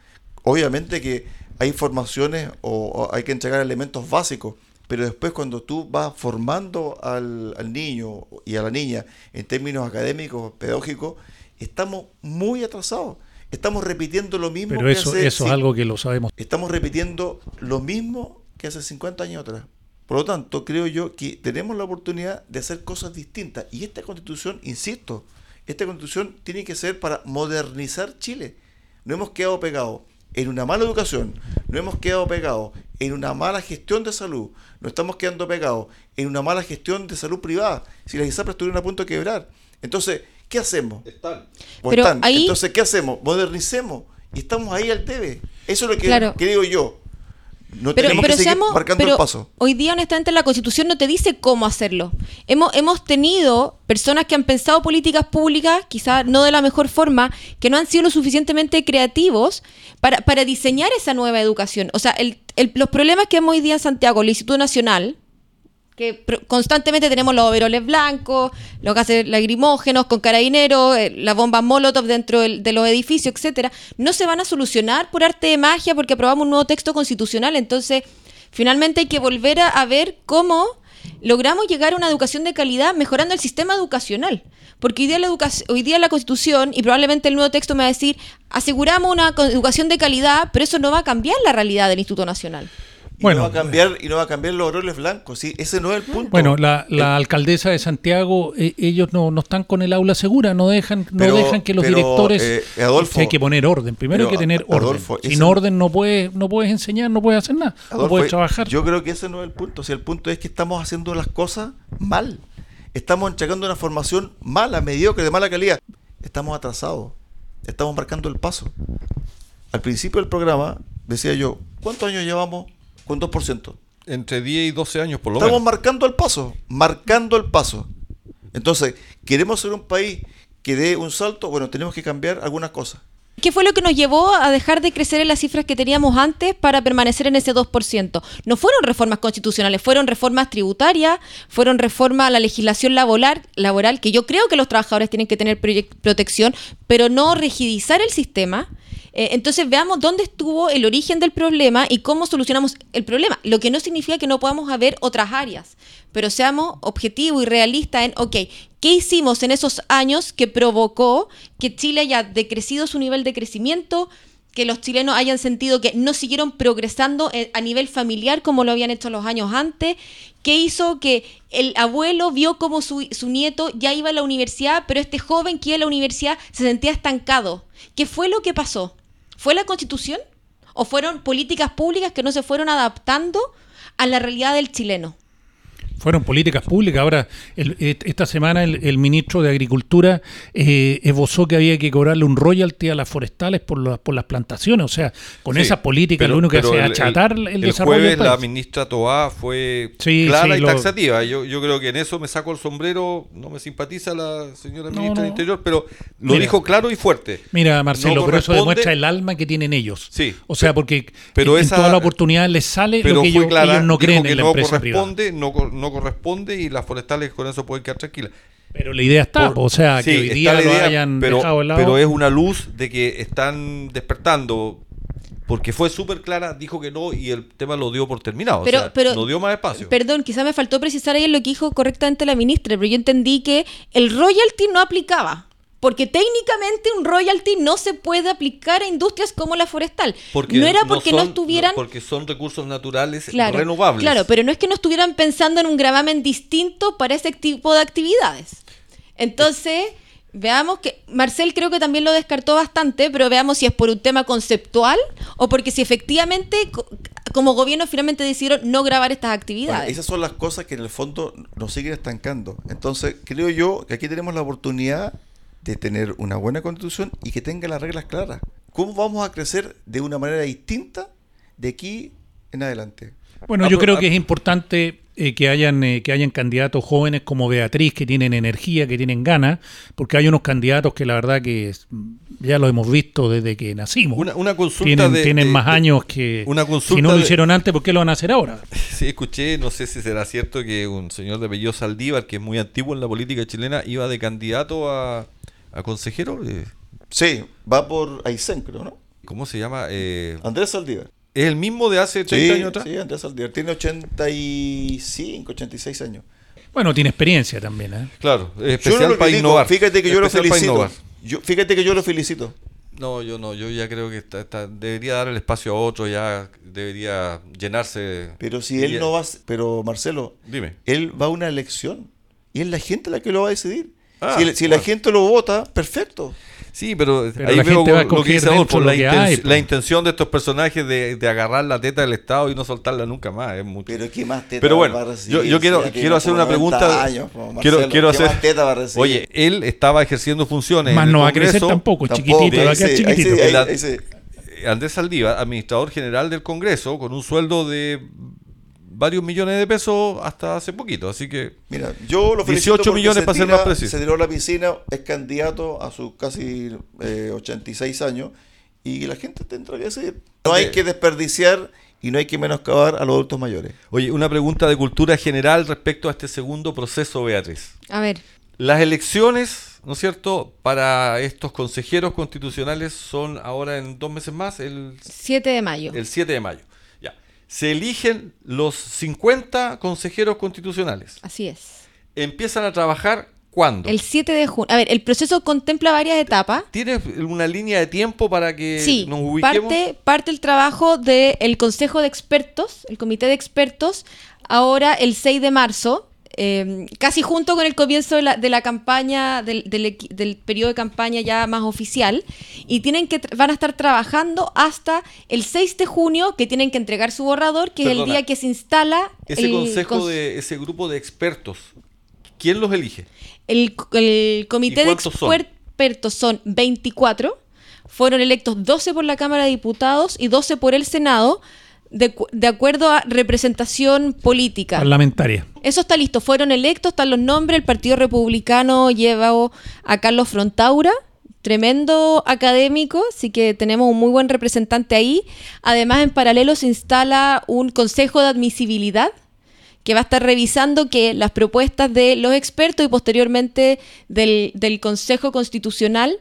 Obviamente que hay formaciones o hay que entregar elementos básicos, pero después cuando tú vas formando al, al niño y a la niña en términos académicos, pedagógicos, estamos muy atrasados. Estamos repitiendo lo mismo Pero que eso, hace eso es algo que lo sabemos. estamos repitiendo lo mismo que hace 50 años atrás. Por lo tanto, creo yo que tenemos la oportunidad de hacer cosas distintas. Y esta constitución, insisto, esta constitución tiene que ser para modernizar Chile. No hemos quedado pegados en una mala educación, no hemos quedado pegados en una mala gestión de salud, no estamos quedando pegados en una mala gestión de salud privada. Si las ISAPRES estuvieron a punto de quebrar. Entonces, ¿qué hacemos? Pero están. ahí- Entonces, ¿qué hacemos? Modernicemos. Y estamos ahí al debe. Eso es lo que, Claro. que digo yo. No Pero, tenemos pero que seamos- marcando pero el paso. hoy día honestamente la constitución no te dice cómo hacerlo. Hemos, hemos tenido personas que han pensado políticas públicas, quizás no de la mejor forma, que no han sido lo suficientemente creativos para, para diseñar esa nueva educación. O sea, el- el- los problemas que hemos hoy día en Santiago, el Instituto Nacional, que constantemente tenemos los overoles blancos, los gases lacrimógenos con carabineros, eh, las bombas Molotov dentro de los edificios, etcétera, no se van a solucionar por arte de magia porque aprobamos un nuevo texto constitucional. Entonces, finalmente hay que volver a, ver cómo logramos llegar a una educación de calidad mejorando el sistema educacional. Porque hoy día, la hoy día la Constitución y probablemente el nuevo texto me va a decir, aseguramos una educación de calidad, pero eso no va a cambiar la realidad del Instituto Nacional. Y Bueno, no va a cambiar, y no va a cambiar los oroles blancos. ¿sí? Ese no es el punto. Bueno, la, la alcaldesa de Santiago, eh, ellos no, no están con el aula segura, no dejan, no dejan que los pero, directores. eh, Adolfo, que hay que poner orden. Primero hay que tener orden. Sin orden no puedes, no puedes enseñar, no puedes hacer nada, no puedes trabajar. Yo creo que ese no es el punto. Si el punto es que estamos haciendo las cosas mal. Estamos entregando una formación mala, mediocre, de mala calidad. Estamos atrasados. Estamos marcando el paso. Al principio del programa decía yo, ¿cuántos años llevamos con 2%? Entre 10 y 12 años por lo Estamos menos. marcando el paso, marcando el paso. Entonces, ¿queremos ser un país que dé un salto? Bueno, tenemos que cambiar algunas cosas. ¿Qué fue lo que nos llevó a dejar de crecer en las cifras que teníamos antes para permanecer en ese 2%? No fueron reformas constitucionales, fueron reformas tributarias, fueron reformas a la legislación laboral, laboral, que yo creo que los trabajadores tienen que tener protección, pero no rigidizar el sistema. Eh, entonces veamos dónde estuvo el origen del problema y cómo solucionamos el problema. Lo que no significa que no podamos haber otras áreas, pero seamos objetivos y realistas en, ok, ¿qué hicimos en esos años que provocó que Chile haya decrecido su nivel de crecimiento? que los chilenos hayan sentido que no siguieron progresando eh, a nivel familiar como lo habían hecho los años antes, que hizo que el abuelo vio como su, su nieto ya iba a la universidad, pero este joven que iba a la universidad se sentía estancado. ¿Qué fue lo que pasó? ¿Fue la constitución? ¿O fueron políticas públicas que no se fueron adaptando a la realidad del chileno? Fueron políticas públicas. Ahora, el- esta semana el, el ministro de Agricultura eh, esbozó que había que cobrarle un royalty a las forestales por, las por las plantaciones. O sea, con Sí, esas políticas pero- lo único que hace es el- achatar el, el desarrollo jueves del la ministra Toá fue Sí, clara sí, y lo- taxativa. Yo, yo creo que en eso me saco el sombrero. No me simpatiza la señora No, ministra no. del Interior, pero lo Mira. dijo claro y fuerte. Mira, Marcelo, No pero eso demuestra el alma que tienen ellos. Sí, O sea, porque pero en, esa- toda la oportunidad les sale Pero lo que fue ellos, clara, ellos no creen que en la no empresa privada. no, cor- no corresponde y las forestales con eso pueden quedar tranquilas. Pero la idea está, Por- o sea, sí, que hoy día la lo idea, hayan pero, dejado de lado. pero es una luz de que están despertando porque fue súper clara, dijo que no y el tema lo dio por terminado. Pero- o sea, pero- no dio más espacio. Perdón, quizá me faltó precisar ahí lo que dijo correctamente la ministra, pero yo entendí que el royalty no aplicaba. Porque técnicamente un royalty no se puede aplicar a industrias como la forestal. Porque no era porque no, son- estuvieran... Porque son recursos naturales Claro, renovables. Claro, pero no es que no estuvieran pensando en un gravamen distinto para ese tipo de actividades. Entonces, veamos que Marcel creo que también lo descartó bastante, pero veamos si es por un tema conceptual o porque si efectivamente co- como gobierno finalmente decidieron no grabar estas Bueno, actividades. esas son las cosas que en el fondo nos siguen estancando. Entonces, creo yo que aquí tenemos la oportunidad de tener una buena constitución y que tenga las reglas claras. ¿Cómo vamos a crecer de una manera distinta de aquí en adelante? Bueno, Ah, yo pero- creo ah, que es importante eh, que hayan eh, que hayan candidatos jóvenes como Beatriz que tienen energía, que tienen ganas, porque hay unos candidatos que la verdad que es- ya lo hemos visto desde que nacimos. Una, una consulta tienen de- tienen de- más de- años que una consulta si no lo de- hicieron antes, ¿por qué lo van a hacer ahora? Sí, escuché, no sé si será cierto que un señor de apellido Saldívar, que es muy antiguo en la política chilena, iba de candidato a, a consejero. eh, Sí, va por Aysén, creo, ¿no? ¿Cómo se llama? Eh, Andrés Saldívar. ¿Es el mismo de hace 30 Sí, años atrás? sí, Andrés Saldívar. Tiene 85, 86 años. Bueno, tiene experiencia también, ¿eh? Claro, Yo especial no para innovar. Fíjate que yo lo felicito. Yo, fíjate que yo lo felicito. No, yo no, yo ya creo que está, está- debería dar el espacio a otro, ya debería llenarse. Pero si él Ya. no va, pero Marcelo, Dime. él va a una elección y es la gente la que lo va a decidir. Ah, si si la gente lo vota, perfecto. Sí, pero, Pero ahí la veo gente va a lo que dice Adolfo, la, lo que inten- hay, la pues. intención de estos personajes de, de agarrar la teta del Estado y no soltarla nunca más. Es mucho. Pero ¿qué más teta Pero bueno, va a recibir? yo, quiero, quiero hacer una 90 pregunta. años, quiero Marcelo, quiero ¿qué hacer. más teta va a recibir? Oye, él estaba ejerciendo funciones. Más en el no va a crecer Congreso. tampoco, Tampoco, chiquitito, va a ahí quedar sí, ahí chiquitito. sí, ahí- La- ahí sí. Andrés Saldívar, administrador general del Congreso, con un sueldo de varios millones de pesos hasta hace poquito. Así que Mira, yo lo felicito 18 porque millones se para ser más preciso. Se tiró a la piscina, es candidato a sus casi eh, 86 años y la gente tendrá que decidir. No hay que desperdiciar y no hay que menoscabar a los adultos mayores. Oye, una pregunta de cultura general respecto a este segundo proceso, Beatriz. A ver, Las elecciones, ¿no es cierto?, para estos consejeros constitucionales son ahora en dos meses más, el, 7 de mayo. el 7 de mayo. Se eligen los 50 consejeros constitucionales. Así es. Empiezan a trabajar cuándo? El 7 de junio. A ver, el proceso contempla varias etapas. ¿Tienes una línea de tiempo para que Sí, nos ubiquemos? parte, parte el trabajo del Consejo de Expertos, el Comité de Expertos, ahora el 6 de marzo, eh, casi junto con el comienzo de la, de la campaña, del, del, del periodo de campaña ya más oficial, y tienen que van a estar trabajando hasta el 6 de junio, que tienen que entregar su borrador, que es el día que se instala Ese el consejo cons- de ese grupo de expertos, ¿quién los elige? El, el comité ¿Y de cuántos son? expertos son 24. Fueron electos 12 por la Cámara de Diputados y 12 por el Senado, de, de acuerdo a representación política. Parlamentaria. Eso está listo. Fueron electos, están los nombres. El Partido Republicano lleva a Carlos Frontaura, tremendo académico, así que tenemos un muy buen representante ahí. Además, en paralelo se instala un consejo de admisibilidad que va a estar revisando que las propuestas de los expertos y posteriormente del, del Consejo Constitucional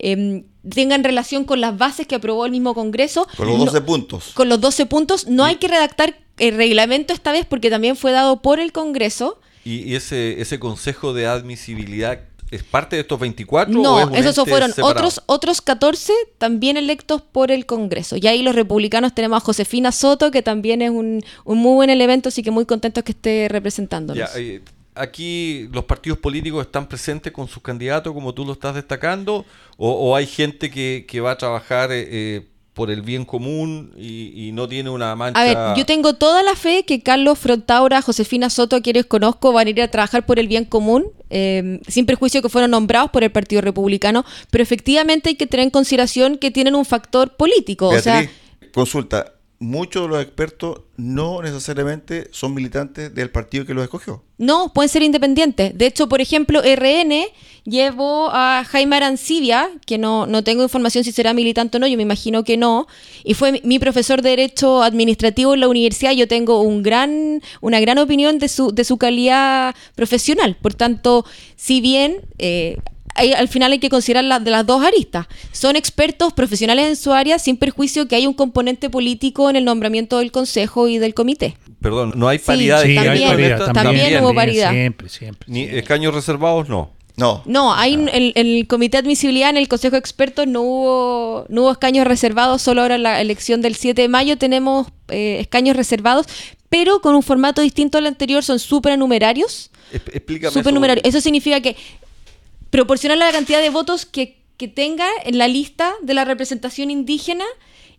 em, tengan relación con las bases que aprobó el mismo Congreso. Con los No- 12 puntos. con los 12 puntos. No hay que redactar el reglamento esta vez porque también fue dado por el Congreso. ¿Y ese, ese consejo de admisibilidad es parte de estos 24? o es No, un esos fueron separado? otros, otros 14 también electos por el Congreso. Y ahí los republicanos tenemos a Josefina Soto, que también es un, un muy buen elemento, así que muy contentos que esté representándonos. Ya, eh, aquí los partidos políticos están presentes con sus candidatos, como tú lo estás destacando, o, o hay gente que, que va a trabajar eh, eh, por el bien común y, y no tiene una mancha. A ver, yo tengo toda la fe que Carlos Frontaura, Josefina Soto, a quienes conozco, van a ir a trabajar por el bien común, eh, sin perjuicio que fueron nombrados por el Partido Republicano, pero efectivamente hay que tener en consideración que tienen un factor político. o sea, Beatriz, consulta. Muchos de los expertos no necesariamente son militantes del partido que los escogió. No, pueden ser independientes. De hecho, por ejemplo, RN llevó a Jaime Arancibia, que no, no tengo información si será militante o no, yo me imagino que no, y fue mi- profesor de Derecho Administrativo en la universidad. Yo tengo un gran, una gran opinión de su, de su calidad profesional. Por tanto, si bien... eh, hay- al final hay que considerar las de las dos aristas. Son expertos profesionales en su área, sin perjuicio que hay un componente político en el nombramiento del consejo y del comité. Perdón, no hay Sí, paridad de Sí, hay en paridad, también hubo paridad. Siempre, siempre. Ni siempre. escaños reservados, no. No. No, hay un- el, el comité de admisibilidad en el Consejo de Expertos no hubo, no hubo escaños reservados, solo ahora en la elección del 7 de mayo tenemos eh, escaños reservados, pero con un formato distinto al anterior, son supernumerarios. Explícame. Supernumerarios. eso. Eso significa que proporcional a la cantidad de votos que, que tenga en la lista de la representación indígena,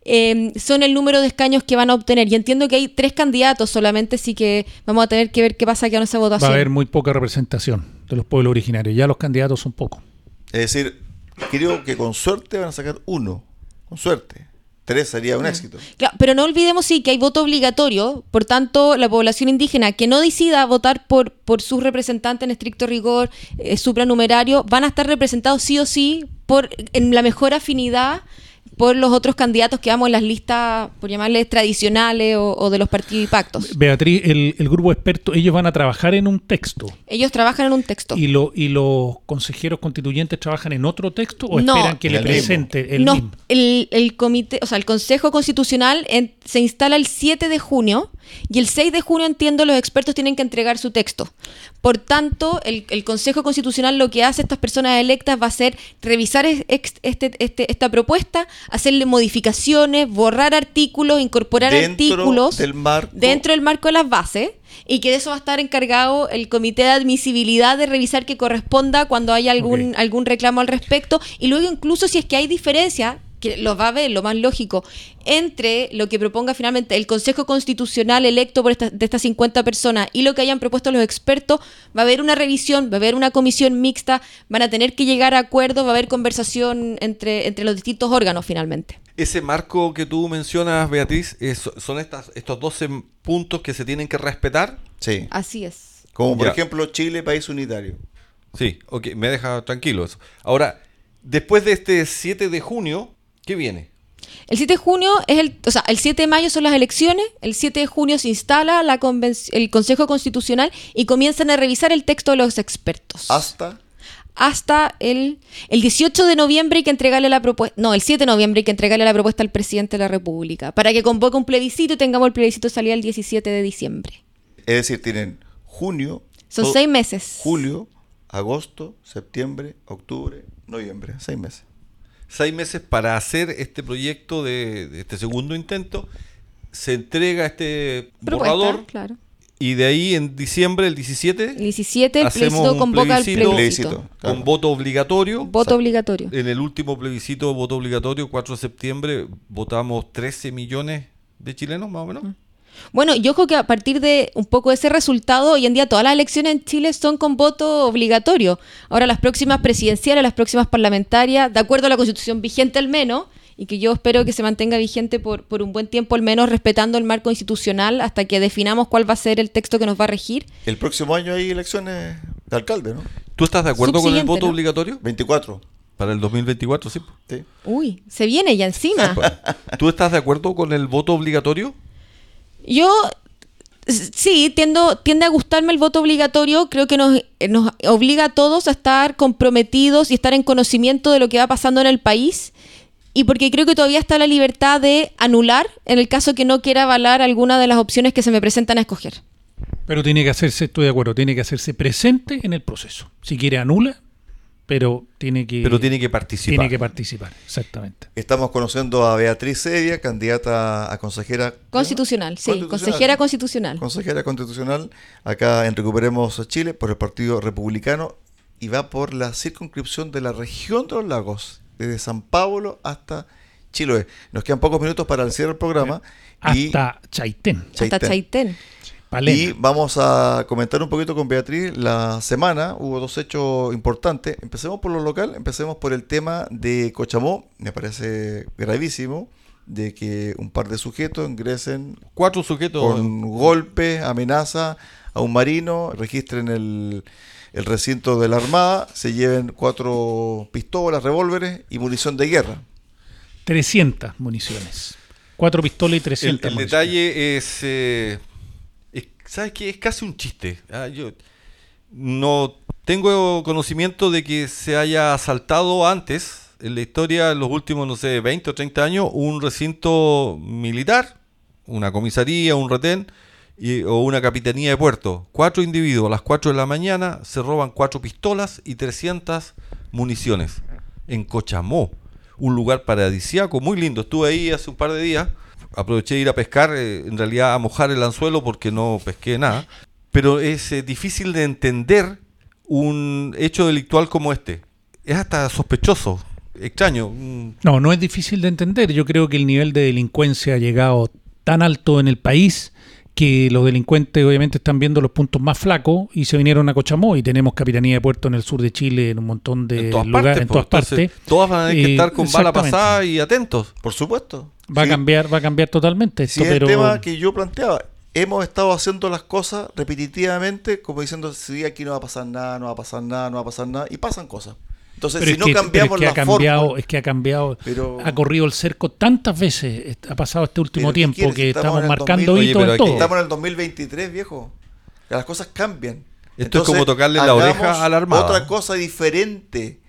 eh, son el número de escaños que van a obtener. Y entiendo que hay tres candidatos solamente, así que vamos a tener que ver qué pasa con esa Va a votación. haber muy poca representación de los pueblos originarios. Ya los candidatos son pocos. Es decir, creo que con suerte van a sacar uno. Con suerte. Tres sería un éxito. Claro, pero no olvidemos sí que hay voto obligatorio, por tanto la población indígena que no decida votar por, por sus representantes en estricto rigor eh, supranumerario van a estar representados sí o sí por en la mejor afinidad por los otros candidatos que vamos en las listas, por llamarles tradicionales o, o de los partidos y pactos. Beatriz, el, el grupo experto, ellos van a trabajar en un texto. Ellos trabajan en un texto. ¿Y, lo, ¿Y los consejeros constituyentes trabajan en otro texto o No. esperan que le presente el No, mismo? el, el comité, o sea, el Consejo Constitucional en- se instala el 7 de junio y el 6 de junio, entiendo, los expertos tienen que entregar su texto. Por tanto, el, el Consejo Constitucional lo que hace estas personas electas va a ser revisar es- este, este- esta propuesta, hacerle modificaciones, borrar artículos, incorporar Dentro artículos del marco. dentro del marco de las bases y que de eso va a estar encargado el comité de admisibilidad de revisar que corresponda cuando haya algún, algún reclamo al respecto y luego incluso si es que hay diferencia que lo va a ver, lo más lógico, entre lo que proponga finalmente el Consejo Constitucional electo por esta- de estas 50 personas y lo que hayan propuesto los expertos, va a haber una revisión, va a haber una comisión mixta, van a tener que llegar a acuerdos, va a haber conversación entre, entre los distintos órganos finalmente. Ese marco que tú mencionas, Beatriz, es- son estas, estos 12 puntos que se tienen que respetar. Sí. Así es. Como por Ya. ejemplo Chile, país unitario. Sí, ok, me deja tranquilo eso. Ahora, después de este 7 de junio, ¿qué viene? El 7 de junio es el, o sea, el 7 de mayo son las elecciones, el 7 de junio se instala la el Consejo Constitucional y comienzan a revisar el texto de los expertos. Hasta. Hasta el, el 18 de noviembre hay que entregarle la propuesta, no, el 7 de noviembre hay que entregarle la propuesta al presidente de la República para que convoque un plebiscito y tengamos el plebiscito salida el 17 de diciembre. Es decir, tienen junio. Son seis meses. Julio, agosto, septiembre, octubre, noviembre. Seis meses. Seis meses para hacer este proyecto de, de este segundo intento. Se entrega este Propuesta, borrador claro. y de ahí en diciembre, el 17, El 17 el Hacemos plebiscito un convoca al plebiscito. plebiscito. Plebiscito. Claro. con voto obligatorio. Voto obligatorio. En el último plebiscito, voto obligatorio, 4 de septiembre, votamos 13 millones de chilenos, más o menos. Bueno, yo creo que a partir de un poco ese resultado, hoy en día todas las elecciones en Chile son con voto obligatorio. Ahora las próximas presidenciales, las próximas parlamentarias, de acuerdo a la constitución vigente al menos, y que yo espero que se mantenga vigente por, por un buen tiempo, al menos respetando el marco institucional hasta que definamos cuál va a ser el texto que nos va a regir. El próximo año hay elecciones de alcalde, ¿no? ¿Tú estás de acuerdo con el voto ¿no? obligatorio? 24. Para el 2024, sí. Sí. Uy, se viene ya encima. ¿Tú estás de acuerdo con el voto obligatorio? Yo sí, tiendo, tiende a gustarme el voto obligatorio. Creo que nos, eh, nos obliga a todos a estar comprometidos y estar en conocimiento de lo que va pasando en el país. Y porque creo que todavía está la libertad de anular en el caso que no quiera avalar alguna de las opciones que se me presentan a escoger. Pero tiene que hacerse, estoy de acuerdo, tiene que hacerse presente en el proceso. Si quiere anula, pero tiene que, Pero tiene que participar. tiene que participar, exactamente. Estamos conociendo a Beatriz Sevia, candidata a consejera Constitucional, sí, Constitucional. consejera constitucional. consejera constitucional acá en Recuperemos Chile por el Partido Republicano y va por la circunscripción de la región de los lagos, desde San Pablo hasta Chiloé. Nos quedan pocos minutos para el cierre del programa y, Hasta Chaitén, Hasta Chaitén. Palena. y vamos a comentar un poquito con Beatriz la semana. Hubo dos hechos importantes. Empecemos por lo local, empecemos por el tema de Cochamó. Me parece gravísimo de que un par de sujetos ingresen Cuatro sujetos. con golpes, amenaza a un marino, registren el, el recinto de la Armada, se lleven cuatro pistolas, revólveres y munición de guerra. 300 municiones. Cuatro pistolas y El, 300 el municiones. detalle es, eh, es- ¿sabes qué? Es casi un chiste. Ah, yo no tengo conocimiento de que se haya asaltado antes en la historia, en los últimos, no sé, 20 o 30 años, un recinto militar, una comisaría, un retén, o una capitanía de puerto. Cuatro individuos a las 4 de la mañana se roban cuatro pistolas y 300 municiones en Cochamó, un lugar paradisíaco muy lindo. Estuve ahí hace un par de días, aproveché de ir a pescar, eh, en realidad a mojar el anzuelo porque no pesqué nada, pero es eh, difícil de entender un hecho delictual como este. Es hasta sospechoso, extraño. No, no es difícil de entender. Yo creo que el nivel de delincuencia ha llegado tan alto en el país que los delincuentes obviamente están viendo los puntos más flacos y se vinieron a Cochamó y tenemos capitanía de puerto en el sur de Chile en un montón de en todas lugares, partes. en todas entonces, partes. Todas van a tener que Y- estar con bala pasada y atentos. Por supuesto. Va a cambiar, va a cambiar totalmente esto, pero el tema que yo planteaba. Hemos estado haciendo las cosas repetitivamente, como diciendo, sí, aquí no va a pasar nada, no va a pasar nada, no va a pasar nada, y pasan cosas. Entonces, pero si no que, cambiamos es que la ha cambiado, fórmula, es que ha cambiado, Pero- ha corrido el cerco tantas veces, ha pasado este último Pero, ¿qué tiempo quieres? que Estamos marcando 2000. Oye, hitos en todo. estamos en el 2023, viejo. Las cosas cambian. Esto es como tocarle la oreja a la Armada. Otra cosa diferente.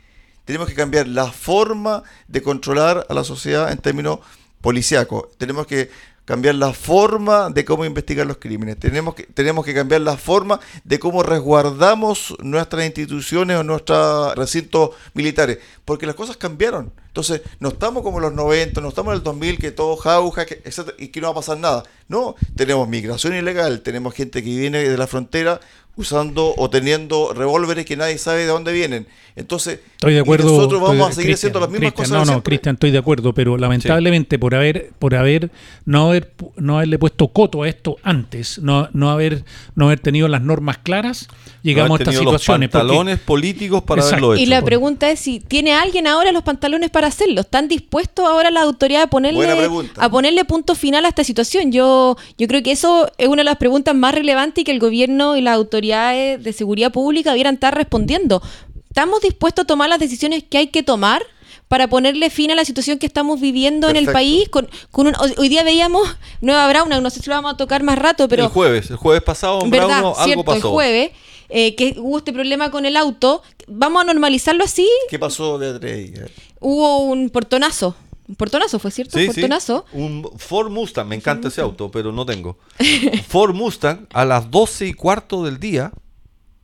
Tenemos que cambiar la forma de controlar a la sociedad en términos policíacos. Tenemos que cambiar la forma de cómo investigar los crímenes. Tenemos que, tenemos que cambiar la forma de cómo resguardamos nuestras instituciones o nuestros recintos militares. Porque las cosas cambiaron. Entonces, no estamos como en los 90, no estamos en el 2000, que todo jauja, que, etcétera, y que no va a pasar nada. No, tenemos migración ilegal, tenemos gente que viene de la frontera usando o teniendo revólveres que nadie sabe de dónde vienen. Entonces, Estoy de acuerdo. nosotros vamos a seguir haciendo las mismas cosas. No, no. Cristian, estoy de acuerdo, pero lamentablemente por haber, por haber, no haber, no haberle puesto coto a esto antes, no, no haber, no haber tenido las normas claras, llegamos No a estas situaciones. Los porque- pantalones políticos para Exacto. haberlo hecho. Y la pues. pregunta es si tiene alguien ahora los pantalones para hacerlo. ¿Están dispuestos ahora la autoridad a ponerle, a ponerle punto final a esta situación? Yo, yo creo que eso es una de las preguntas más relevantes y que el gobierno y las autoridades de seguridad pública debieran estar respondiendo. ¿Estamos dispuestos a tomar las decisiones que hay que tomar? para ponerle fin a la situación que estamos viviendo en el país. Con, con un- hoy hoy día veíamos Nueva Brauna, no sé si lo vamos a tocar más rato, pero el jueves, el jueves pasado en ¿verdad? Brauno algo Cierto, pasó. el jueves, eh, que hubo este problema con el auto. Vamos a normalizarlo así. ¿Qué pasó de ahí? Hubo un portonazo. Un portonazo fue, ¿cierto? Sí, un sí. portonazo. Un Ford Mustang, me encanta ese auto, pero no tengo. Ford Mustang a las 12 y cuarto del día,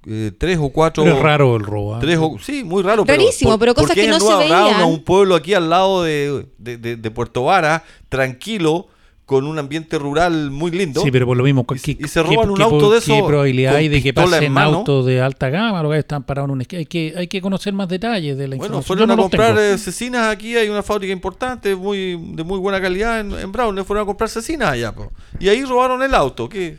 eh, tres o cuatro. Pero es raro el robo. ¿ah? Tres o- sí, muy raro. pero Rarísimo, pero cosas porque que es no se veían. un pueblo aquí al lado de, de- de- de Puerto Vara, tranquilo, con un ambiente rural muy lindo. Sí, pero por lo mismo, Y- ¿qué, y se qué- roban un qué auto de ¿Qué esos probabilidad hay de que pasen autos de alta gama? Los que están parados en un hay que Hay que conocer más detalles de la Bueno, información. fueron a no los comprar eh, cecinas aquí, hay una fábrica importante, muy de muy buena calidad en, en Brown, fueron a comprar cecinas allá. po. Y ahí robaron el auto. ¿qué?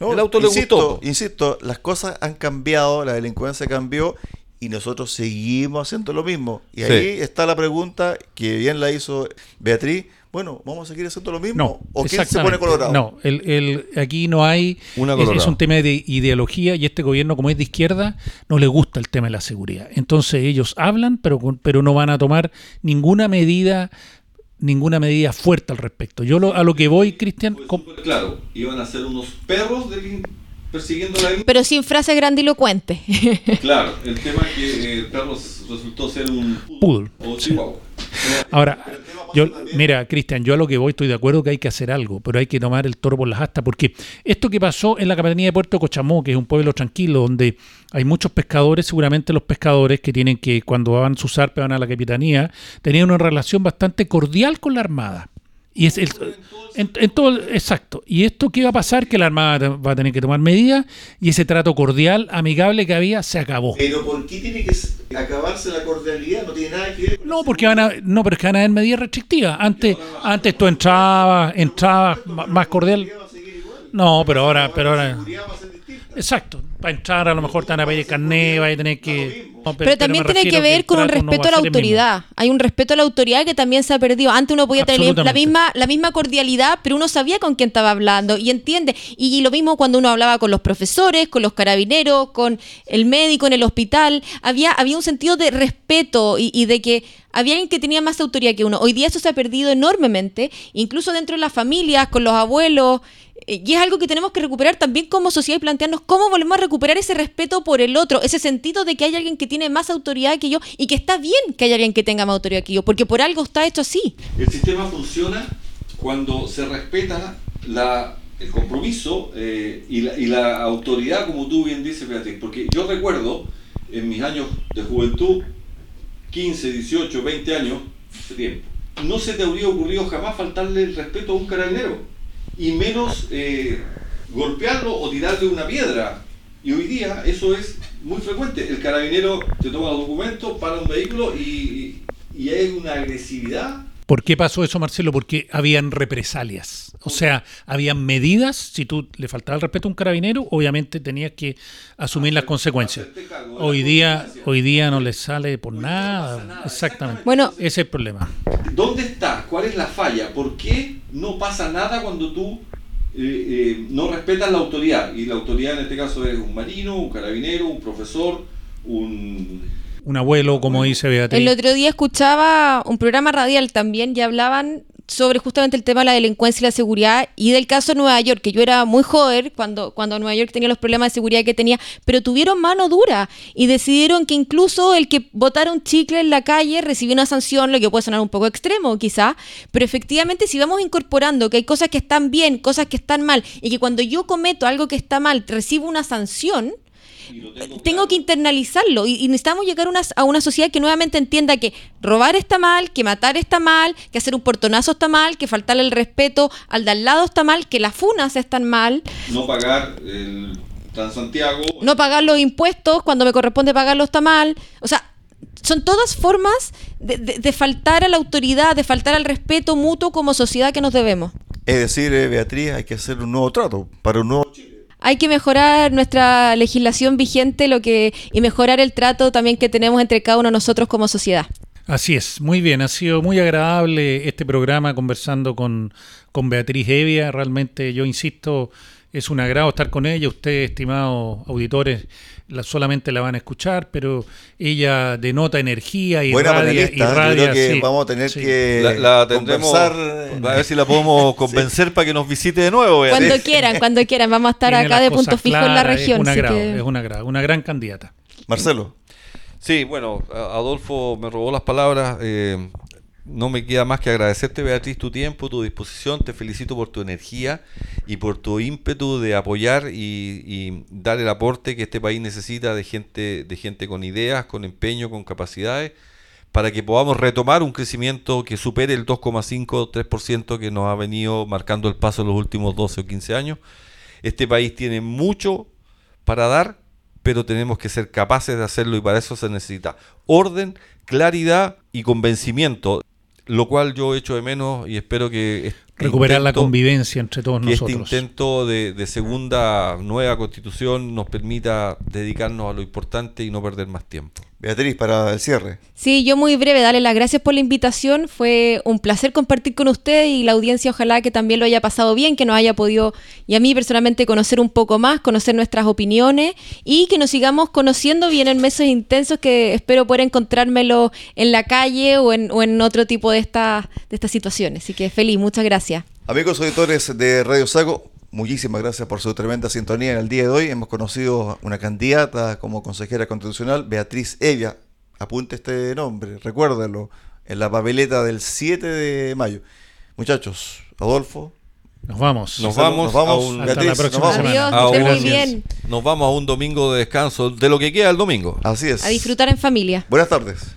No, el auto le insisto, gustó. Insisto, las cosas han cambiado, la delincuencia cambió y nosotros seguimos haciendo lo mismo. Y Sí. ahí está la pregunta que bien la hizo Beatriz. Bueno, ¿vamos a seguir haciendo lo mismo? No, ¿O quién se pone colorado? No, el, el- aquí no hay. Una es, un tema de ideología y este gobierno, como es de izquierda, no le gusta el tema de la seguridad. Entonces ellos hablan, pero, con- pero no van a tomar ninguna medida ninguna medida fuerte al respecto. Yo lo- a lo que voy, Cristian, claro, iban a ser unos perros persiguiendo la Pero sin frases grandilocuentes. Claro, el tema es que el perro resultó ser un Poodle, o chihuahua. Ahora, yo, mira, Cristian, yo a lo que voy estoy de acuerdo que hay que hacer algo, pero hay que tomar el toro por las astas, porque esto que pasó en la capitanía de Puerto Cochamó, que es un pueblo tranquilo, donde hay muchos pescadores, seguramente los pescadores que tienen que, cuando van sus arpes van a la capitanía, tenían una relación bastante cordial con la Armada. Y es el, en, en todo, el- exacto. ¿Y esto qué va a pasar? Que la Armada va a tener que tomar medidas y ese trato cordial, amigable que había, se acabó. Pero ¿por qué tiene que acabarse la cordialidad? No tiene nada que ver con No, porque van a, no, pero es que van a haber medidas restrictivas. Antes, antes tú entrabas, entrabas más cordial. No, pero ahora, pero ahora. Exacto. Para entrar a lo mejor te van a pedir carné, vas a tener que. no, Pero, también tiene que ver con un no va respeto a la autoridad. Hay un respeto a la autoridad que también se ha perdido. Antes uno podía tener la misma, la misma cordialidad, pero uno sabía con quién estaba hablando y entiende. Y, lo mismo cuando uno hablaba con los profesores, con los carabineros, con el médico en el hospital. Había, había un sentido de respeto y, y de que había alguien que tenía más autoridad que uno. Hoy día eso se ha perdido enormemente, incluso dentro de las familias, con los abuelos. Eh, Y es algo que tenemos que recuperar también como sociedad y plantearnos cómo volvemos a recuperar ese respeto por el otro, ese sentido de que hay alguien que tiene más autoridad que yo y que está bien que haya alguien que tenga más autoridad que yo, porque por algo está hecho así. El sistema funciona cuando se respeta el compromiso eh, y, la, y, la, autoridad, como tú bien dices, Beatriz, porque yo recuerdo en mis años de juventud, 15, 18, 20 años, tiempo, no se te habría ocurrido jamás faltarle el respeto a un carabinero, y menos eh, golpearlo o tirarle una piedra. Y hoy día eso es muy frecuente. El carabinero te toma los documentos, para un vehículo y hay una agresividad ¿Por qué pasó eso, Marcelo? Porque habían represalias. O sea, habían medidas. Si tú le faltaba el respeto a un carabinero, obviamente tenías que asumir las consecuencias. Hoy día, hoy día no les sale por nada. Exactamente. Bueno, ese es el problema. ¿Dónde está? ¿Cuál es la falla? ¿Por qué no pasa nada cuando tú eh, eh, no respetas la autoridad? Y la autoridad en este caso es un marino, un carabinero, un profesor, un un abuelo, como dice Beatriz. El otro día escuchaba un programa radial también y hablaban sobre justamente el tema de la delincuencia y la seguridad y del caso de Nueva York, que yo era muy joven cuando, cuando Nueva York tenía los problemas de seguridad que tenía, pero tuvieron mano dura y decidieron que incluso el que botara un chicle en la calle recibió una sanción, lo que puede sonar un poco extremo quizá, pero efectivamente si vamos incorporando que hay cosas que están bien, cosas que están mal y que cuando yo cometo algo que está mal recibo una sanción, tengo, que internalizarlo y, necesitamos llegar a una sociedad que nuevamente entienda que robar está mal, que matar está mal, que hacer un portonazo está mal, que faltarle el respeto al de al lado está mal, que las funas están mal. No pagar el Transantiago. No pagar los impuestos cuando me corresponde pagarlos está mal. O sea, son todas formas de, faltar a la autoridad, de faltar al respeto mutuo como sociedad que nos debemos. Es decir, eh, Beatriz, hay que hacer un nuevo trato para un nuevo Chile hay que mejorar nuestra legislación vigente lo que, y mejorar el trato también que tenemos entre cada uno de nosotros como sociedad. Así es, muy bien, ha sido muy agradable este programa conversando con, con Beatriz Evia, realmente yo insisto, es un agrado estar con ella, ustedes, estimados auditores, la, solamente la van a escuchar, pero ella denota energía y Buena radia, y radia que vamos a tener que la, tendremos, a ver si la podemos convencer para que nos visite de nuevo. Cuando quieran, cuando quieran, vamos a estar acá de punto fijo en la región. Es un agrado, es un agrado, una gran candidata. Marcelo. Sí, bueno, Adolfo me robó las palabras. Eh, no me queda más que agradecerte, Beatriz, tu tiempo, tu disposición. Te felicito por tu energía y por tu ímpetu de apoyar y, dar el aporte que este país necesita de gente, de gente con ideas, con empeño, con capacidades, para que podamos retomar un crecimiento que supere el 2,5-3% que nos ha venido marcando el paso en los últimos 12 o 15 años. Este país tiene mucho para dar, pero tenemos que ser capaces de hacerlo y para eso se necesita orden, claridad y convencimiento lo cual yo echo de menos y espero que... Este Recuperar la convivencia entre todos que nosotros. Este intento de, de, segunda nueva constitución nos permita dedicarnos a lo importante y no perder más tiempo. Beatriz, para el cierre. Sí, yo muy breve, darle las gracias por la invitación. Fue un placer compartir con usted y la audiencia, ojalá que también lo haya pasado bien, que nos haya podido, y a mí personalmente, conocer un poco más, conocer nuestras opiniones y que nos sigamos conociendo. Vienen meses intensos que espero poder encontrármelo en la calle o en, o en otro tipo de, esta, de estas situaciones. Así que feliz, muchas gracias. Amigos auditores de Radio Sago, Muchísimas gracias por su tremenda sintonía en el día de hoy. Hemos conocido una candidata como consejera constitucional, Beatriz Evia. Apunte este nombre, recuérdalo, en la papeleta del 7 de mayo. Muchachos, Adolfo. Nos vamos. Nos vamos, nos vamos. A Hasta la próxima nos vamos. semana. Adiós, que muy bien. Nos vamos a un domingo de descanso, de lo que queda el domingo. Así es. A disfrutar en familia. Buenas tardes.